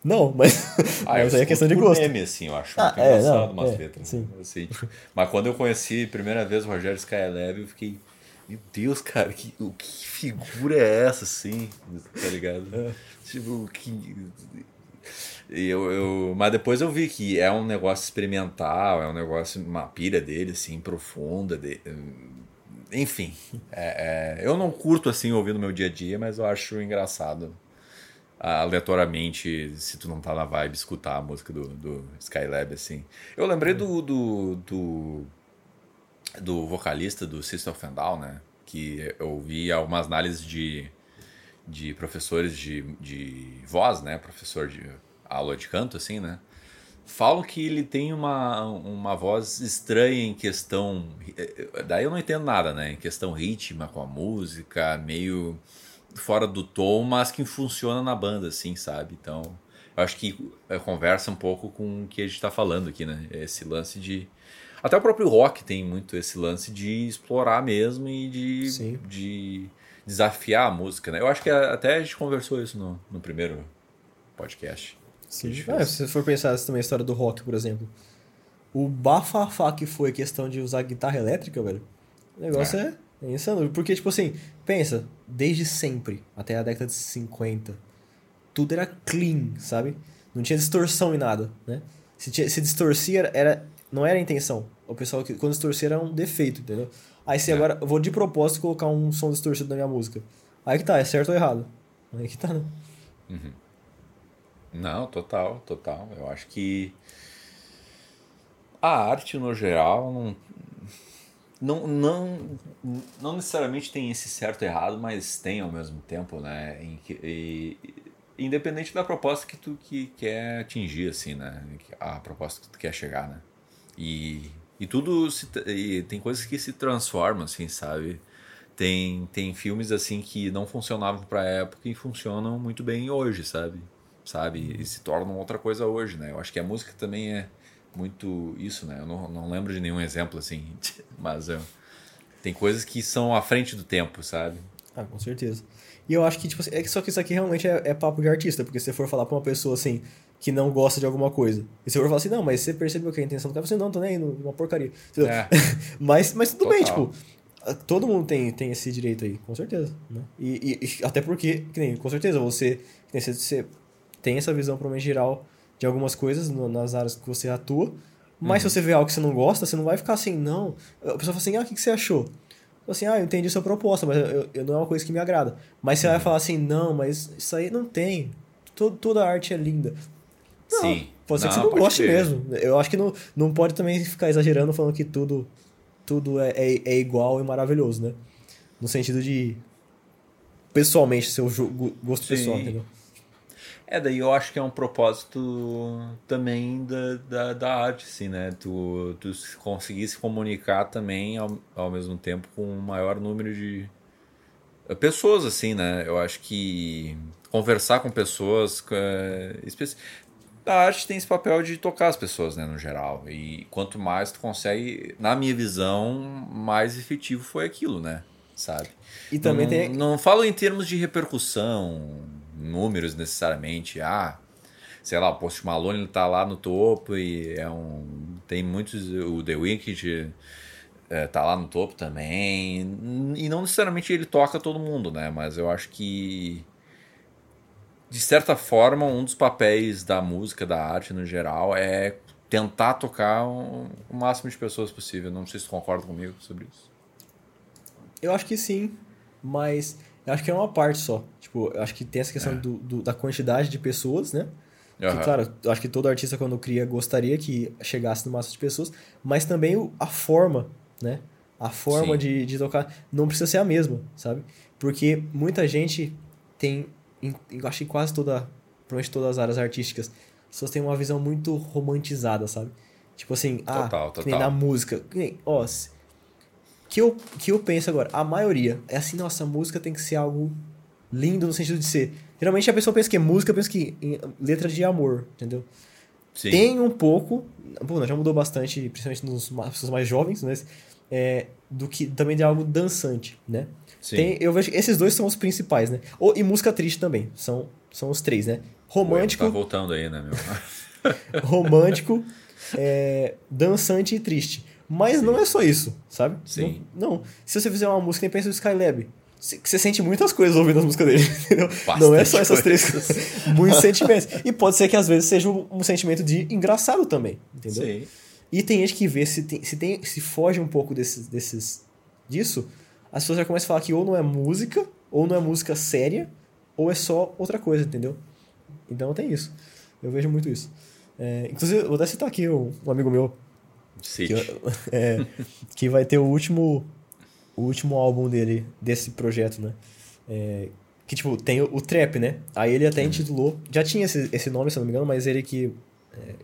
B: Não, mas,
A: ah, [laughs] mas aí é questão de gosto. Meme, assim, eu acho ah, é, engraçado não, umas é, letras. Sim. Assim, tipo, mas quando eu conheci a primeira vez o Rogério Skylab, eu fiquei meu Deus, cara, que, que figura é essa, assim? Tá ligado? É. Tipo, que. Eu, eu, mas depois eu vi que é um negócio experimental, é um negócio, uma pira dele, assim, profunda. De, enfim, é, é, eu não curto assim ouvir no meu dia a dia, mas eu acho engraçado aleatoriamente, se tu não tá na vibe, escutar a música do, do Skylab, assim. Eu lembrei do, do, do do vocalista do System of Down, né? Que eu vi algumas análises de, de professores de, de voz, né? Professor de aula de canto, assim, né? Falam que ele tem uma, uma voz estranha em questão. Daí eu não entendo nada, né? Em questão rítmica com a música, meio fora do tom, mas que funciona na banda, assim, sabe? Então, eu acho que conversa um pouco com o que a gente está falando aqui, né? Esse lance de até o próprio rock tem muito esse lance de explorar mesmo e de, de desafiar a música, né? Eu acho que até a gente conversou isso no, no primeiro podcast.
B: Sim. Ah, se você for pensar também a história do rock, por exemplo. O bafafá que foi a questão de usar guitarra elétrica, velho. O negócio é, é insano. Porque, tipo assim, pensa, desde sempre, até a década de 50, tudo era clean, sabe? Não tinha distorção em nada, né? Se, tinha, se distorcia, era, não era a intenção. O pessoal que quando distorcia era um defeito, entendeu? Aí se é. agora eu vou de propósito colocar um som distorcido na minha música. Aí que tá, é certo ou errado? Aí que tá, né?
A: Uhum. Não, total, total. Eu acho que a arte no geral não, não, não, não necessariamente tem esse certo e errado, mas tem ao mesmo tempo, né? Em que, e, independente da proposta que tu que quer atingir, assim, né? A proposta que tu quer chegar, né? E, e tudo se, e tem coisas que se transformam, assim, sabe? Tem, tem filmes assim que não funcionavam para época e funcionam muito bem hoje, sabe? Sabe? E se tornam outra coisa hoje, né? Eu acho que a música também é muito isso, né? Eu não, não lembro de nenhum exemplo assim, [laughs] mas eu, tem coisas que são à frente do tempo, sabe?
B: Ah, com certeza. E eu acho que, tipo, é só que isso aqui realmente é, é papo de artista, porque se você for falar pra uma pessoa assim, que não gosta de alguma coisa. E eu for falar assim, não, mas você percebeu que a intenção do cara, você não, tô nem aí, uma porcaria. É. [laughs] mas, mas tudo Total. bem, tipo, todo mundo tem, tem esse direito aí, com certeza. Né? E, e, até porque, nem, com certeza, você, nem, você, você tem essa visão provavelmente geral de algumas coisas no, nas áreas que você atua, mas uhum. se você vê algo que você não gosta, você não vai ficar assim, não. A pessoa fala assim, ah, o que, que você achou? assim, ah, eu entendi sua proposta, mas eu, eu, não é uma coisa que me agrada. Mas você uhum. vai falar assim, não, mas isso aí não tem. Todo, toda arte é linda. Não, Sim. Pode ser não, que você não goste ver. mesmo. Eu acho que não, não pode também ficar exagerando falando que tudo, tudo é, é, é igual e maravilhoso, né? No sentido de pessoalmente, seu gosto Sim. pessoal, entendeu?
A: É, daí eu acho que é um propósito também da, da, da arte, assim, né? Tu, tu conseguir se comunicar também ao, ao mesmo tempo com um maior número de pessoas, assim, né? Eu acho que conversar com pessoas. É, a arte tem esse papel de tocar as pessoas, né, no geral. E quanto mais tu consegue, na minha visão, mais efetivo foi aquilo, né? Sabe?
B: E também
A: não,
B: tem.
A: Não falo em termos de repercussão, números necessariamente. Ah, sei lá, o Post Malone ele tá lá no topo e é um. Tem muitos. O The Wicked é, tá lá no topo também. E não necessariamente ele toca todo mundo, né? Mas eu acho que de certa forma, um dos papéis da música, da arte no geral, é tentar tocar o máximo de pessoas possível. Não sei se tu concorda comigo sobre isso.
B: Eu acho que sim, mas eu acho que é uma parte só. Tipo, eu acho que tem essa questão é. do, do, da quantidade de pessoas, né? Uhum. Que, claro, eu acho que todo artista, quando cria, gostaria que chegasse no máximo de pessoas, mas também o, a forma, né? A forma de, de tocar não precisa ser a mesma, sabe? Porque muita gente tem em, eu acho que quase toda, provavelmente todas as áreas artísticas, as pessoas têm uma visão muito romantizada, sabe? Tipo assim, ah, total, total. que nem na música. Ó, que eu, que eu penso agora, a maioria é assim, nossa, música tem que ser algo lindo no sentido de ser. Geralmente a pessoa pensa que é música, pensa que em letra de amor, entendeu? Sim. Tem um pouco, bom, já mudou bastante, principalmente nas pessoas mais jovens, mas é, do que também de algo dançante, né? Tem, eu vejo que esses dois são os principais, né? Ou, e música triste também. São, são os três, né? Romântico. Ué,
A: tá voltando aí, né, meu? [laughs]
B: romântico, é, dançante e triste. Mas Sim. não é só isso, sabe? Sim. Não, não. Se você fizer uma música, nem pensa no Skylab. Você sente muitas coisas ouvindo as músicas dele, [laughs] entendeu? Bastante não é só essas três coisas. Muitos sentimentos. E pode ser que às vezes seja um, um sentimento de engraçado também, entendeu? Sim. E tem gente que vê se, tem, se, tem, se foge um pouco desses, desses, disso, as pessoas já começam a falar que ou não é música, ou não é música séria, ou é só outra coisa, entendeu? Então tem isso. Eu vejo muito isso. É, inclusive, vou até citar aqui um, um amigo meu. Que, [laughs] é, que vai ter o último, o último álbum dele, desse projeto, né? É, que, tipo, tem o, o, Trap, né? Aí ele até uhum. intitulou... Já tinha esse, esse nome, se não me engano, mas ele que é,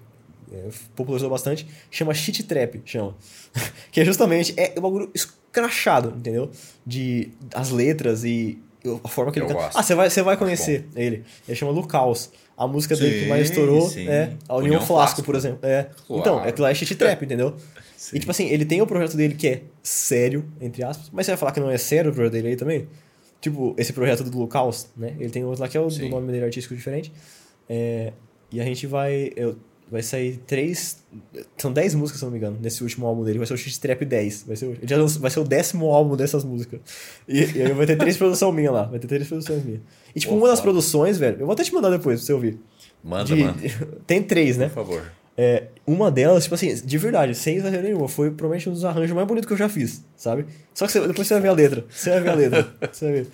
B: é, popularizou bastante, chama Shit Trap, chama. [laughs] que é justamente é um bagulho escrachado, entendeu? De as letras e a forma que Eu ele canta. Ah, você vai, você vai conhecer ele. Ele chama Lucaus. A música sim, dele que mais estourou sim. é a União, União Flasco, Flasco, por exemplo. É. Claro. Então, é que lá é shit trap, [laughs] entendeu? Sim. E tipo assim, ele tem o projeto dele que é sério, entre aspas, mas você vai falar que não é sério o projeto dele aí também? Tipo, esse projeto do Lucaus, né? Ele tem outro lá que é o nome dele artístico diferente. É, e a gente vai. Eu, vai sair três. São dez músicas, se não me engano, nesse último álbum dele. Vai ser o X-Trap 10. Vai ser, o, já vai ser o décimo álbum dessas músicas. E, e aí vai ter três produções minhas lá. Vai ter três produções minhas. E tipo, uma das produções, velho, eu vou até te mandar depois pra você ouvir.
A: Manda,
B: De-
A: manda. [laughs]
B: Tem três, né?
A: Por favor.
B: É, uma delas, tipo assim, de verdade, sem exagero nenhuma, foi provavelmente um dos arranjos mais bonitos que eu já fiz, sabe? Só que você- depois você vai ver a letra. Você vai ver a letra. [laughs] Você vai ver.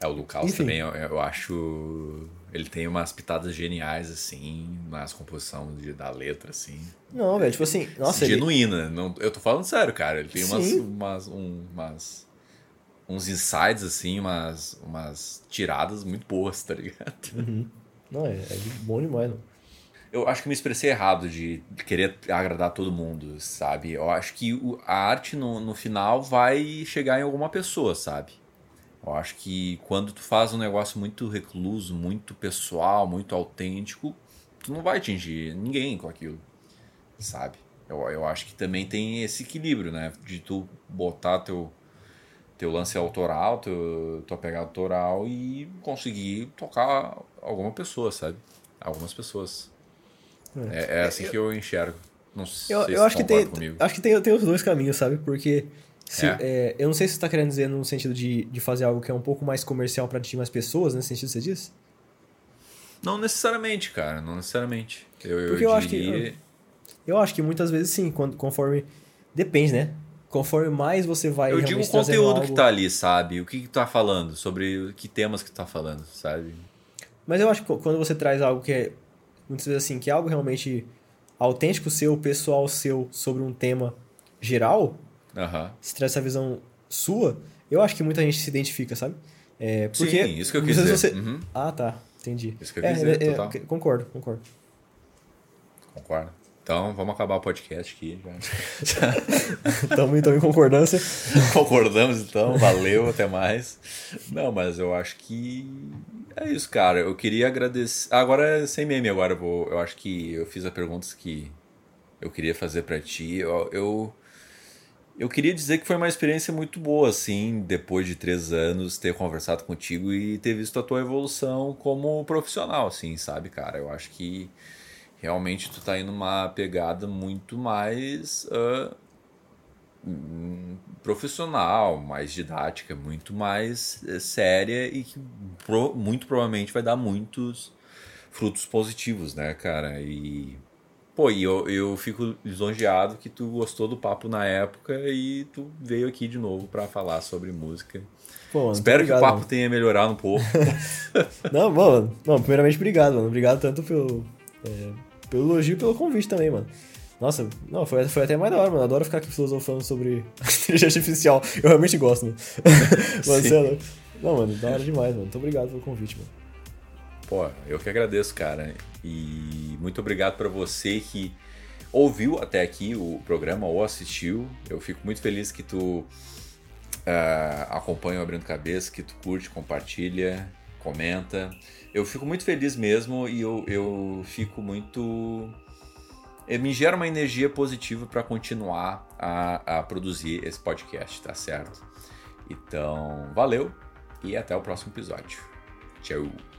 A: É, o
B: Enfim.
A: também, eu, eu acho. Ele tem umas pitadas geniais, assim, nas composições de- da letra, assim.
B: Não, velho, tipo assim, nossa, ele,
A: genuína. Não, eu tô falando sério, cara. Ele tem umas, umas, um- umas- uns insights, assim, umas, umas tiradas muito boas, tá ligado?
B: Não, é, é bom demais, não.
A: Eu acho que me expressei errado de querer agradar todo mundo, sabe? Eu acho que a arte no, no final vai chegar em alguma pessoa, sabe? Eu acho que quando tu faz um negócio muito recluso, muito pessoal, muito autêntico, tu não vai atingir ninguém com aquilo, sabe? Eu, eu acho que também tem esse equilíbrio, né? De tu botar teu, teu lance autoral, teu, tua pegada autoral e conseguir tocar alguma pessoa, sabe? Algumas pessoas. É, é assim que eu enxergo. Não sei
B: Eu,
A: se
B: eu acho que tem,
A: comigo.
B: acho que tem, tem os dois caminhos, sabe? Porque se-
A: É?
B: é, eu não sei se você tá querendo dizer no sentido de, de fazer algo que é um pouco mais comercial pra atingir mais pessoas, nesse sentido que você disse?
A: Não necessariamente, cara. Não necessariamente. Eu, eu
B: Porque eu acho que-
A: diria...
B: Eu acho que muitas vezes sim, quando, conforme. Depende, né? Conforme mais você vai.
A: Eu digo o conteúdo
B: algo-
A: que tá ali, sabe? O que que tu tá falando, sobre que temas que tu tá falando, sabe?
B: Mas eu acho que quando você traz algo que é, muitas vezes assim, que é algo realmente autêntico seu, pessoal seu, sobre um tema geral,
A: Aham.
B: se traz essa visão sua, eu acho que muita gente se identifica, sabe? É, porque
A: Sim, isso que eu quis dizer.
B: Você...
A: Uhum.
B: Ah, tá. Entendi.
A: Isso que eu
B: É,
A: quis dizer,
B: é, é,
A: total.
B: concordo, concordo.
A: Concordo. Então, vamos acabar o podcast aqui.
B: Estamos [laughs] então em concordância. [laughs]
A: Concordamos, então. Valeu, até mais. Não, mas eu acho que é isso, cara. Eu queria agradecer. Agora, é sem meme, agora eu vou. Eu acho que eu fiz as perguntas que eu queria fazer pra ti. Eu, eu, eu queria dizer que foi uma experiência muito boa, assim, depois de três anos, ter conversado contigo e ter visto a tua evolução como profissional, assim, sabe, cara? Eu acho que realmente tu tá indo numa pegada muito mais. hum, profissional, mais didática, muito mais eh, séria e que pro- muito provavelmente vai dar muitos frutos positivos, né, cara? E pô, e eu, eu fico lisonjeado que tu gostou do papo na época e tu veio aqui de novo pra falar sobre música.
B: Pô, mano,
A: Espero
B: muito
A: que o
B: obrigado,
A: papo tenha melhorado um pouco.
B: mano. [laughs] Não, mano, não, primeiramente, obrigado, mano. Obrigado tanto pelo, é, pelo elogio e pelo convite também, mano. Nossa, não, foi, foi até mais da hora, mano. Adoro ficar aqui filosofando sobre [laughs] inteligência artificial. Eu realmente gosto, mano. [laughs] mano é. Não, mano, da hora demais, mano. Muito obrigado pelo convite, mano.
A: Pô, eu que agradeço, cara. E muito obrigado para você que ouviu até aqui o programa ou assistiu. Eu fico muito feliz que tu ah, acompanha o Abrindo Cabeça, que tu curte, compartilha, comenta. Eu fico muito feliz mesmo e eu, eu fico muito. eh, Me gera uma energia positiva para continuar a, a produzir esse podcast, tá certo? Então, valeu e até o próximo episódio. Tchau.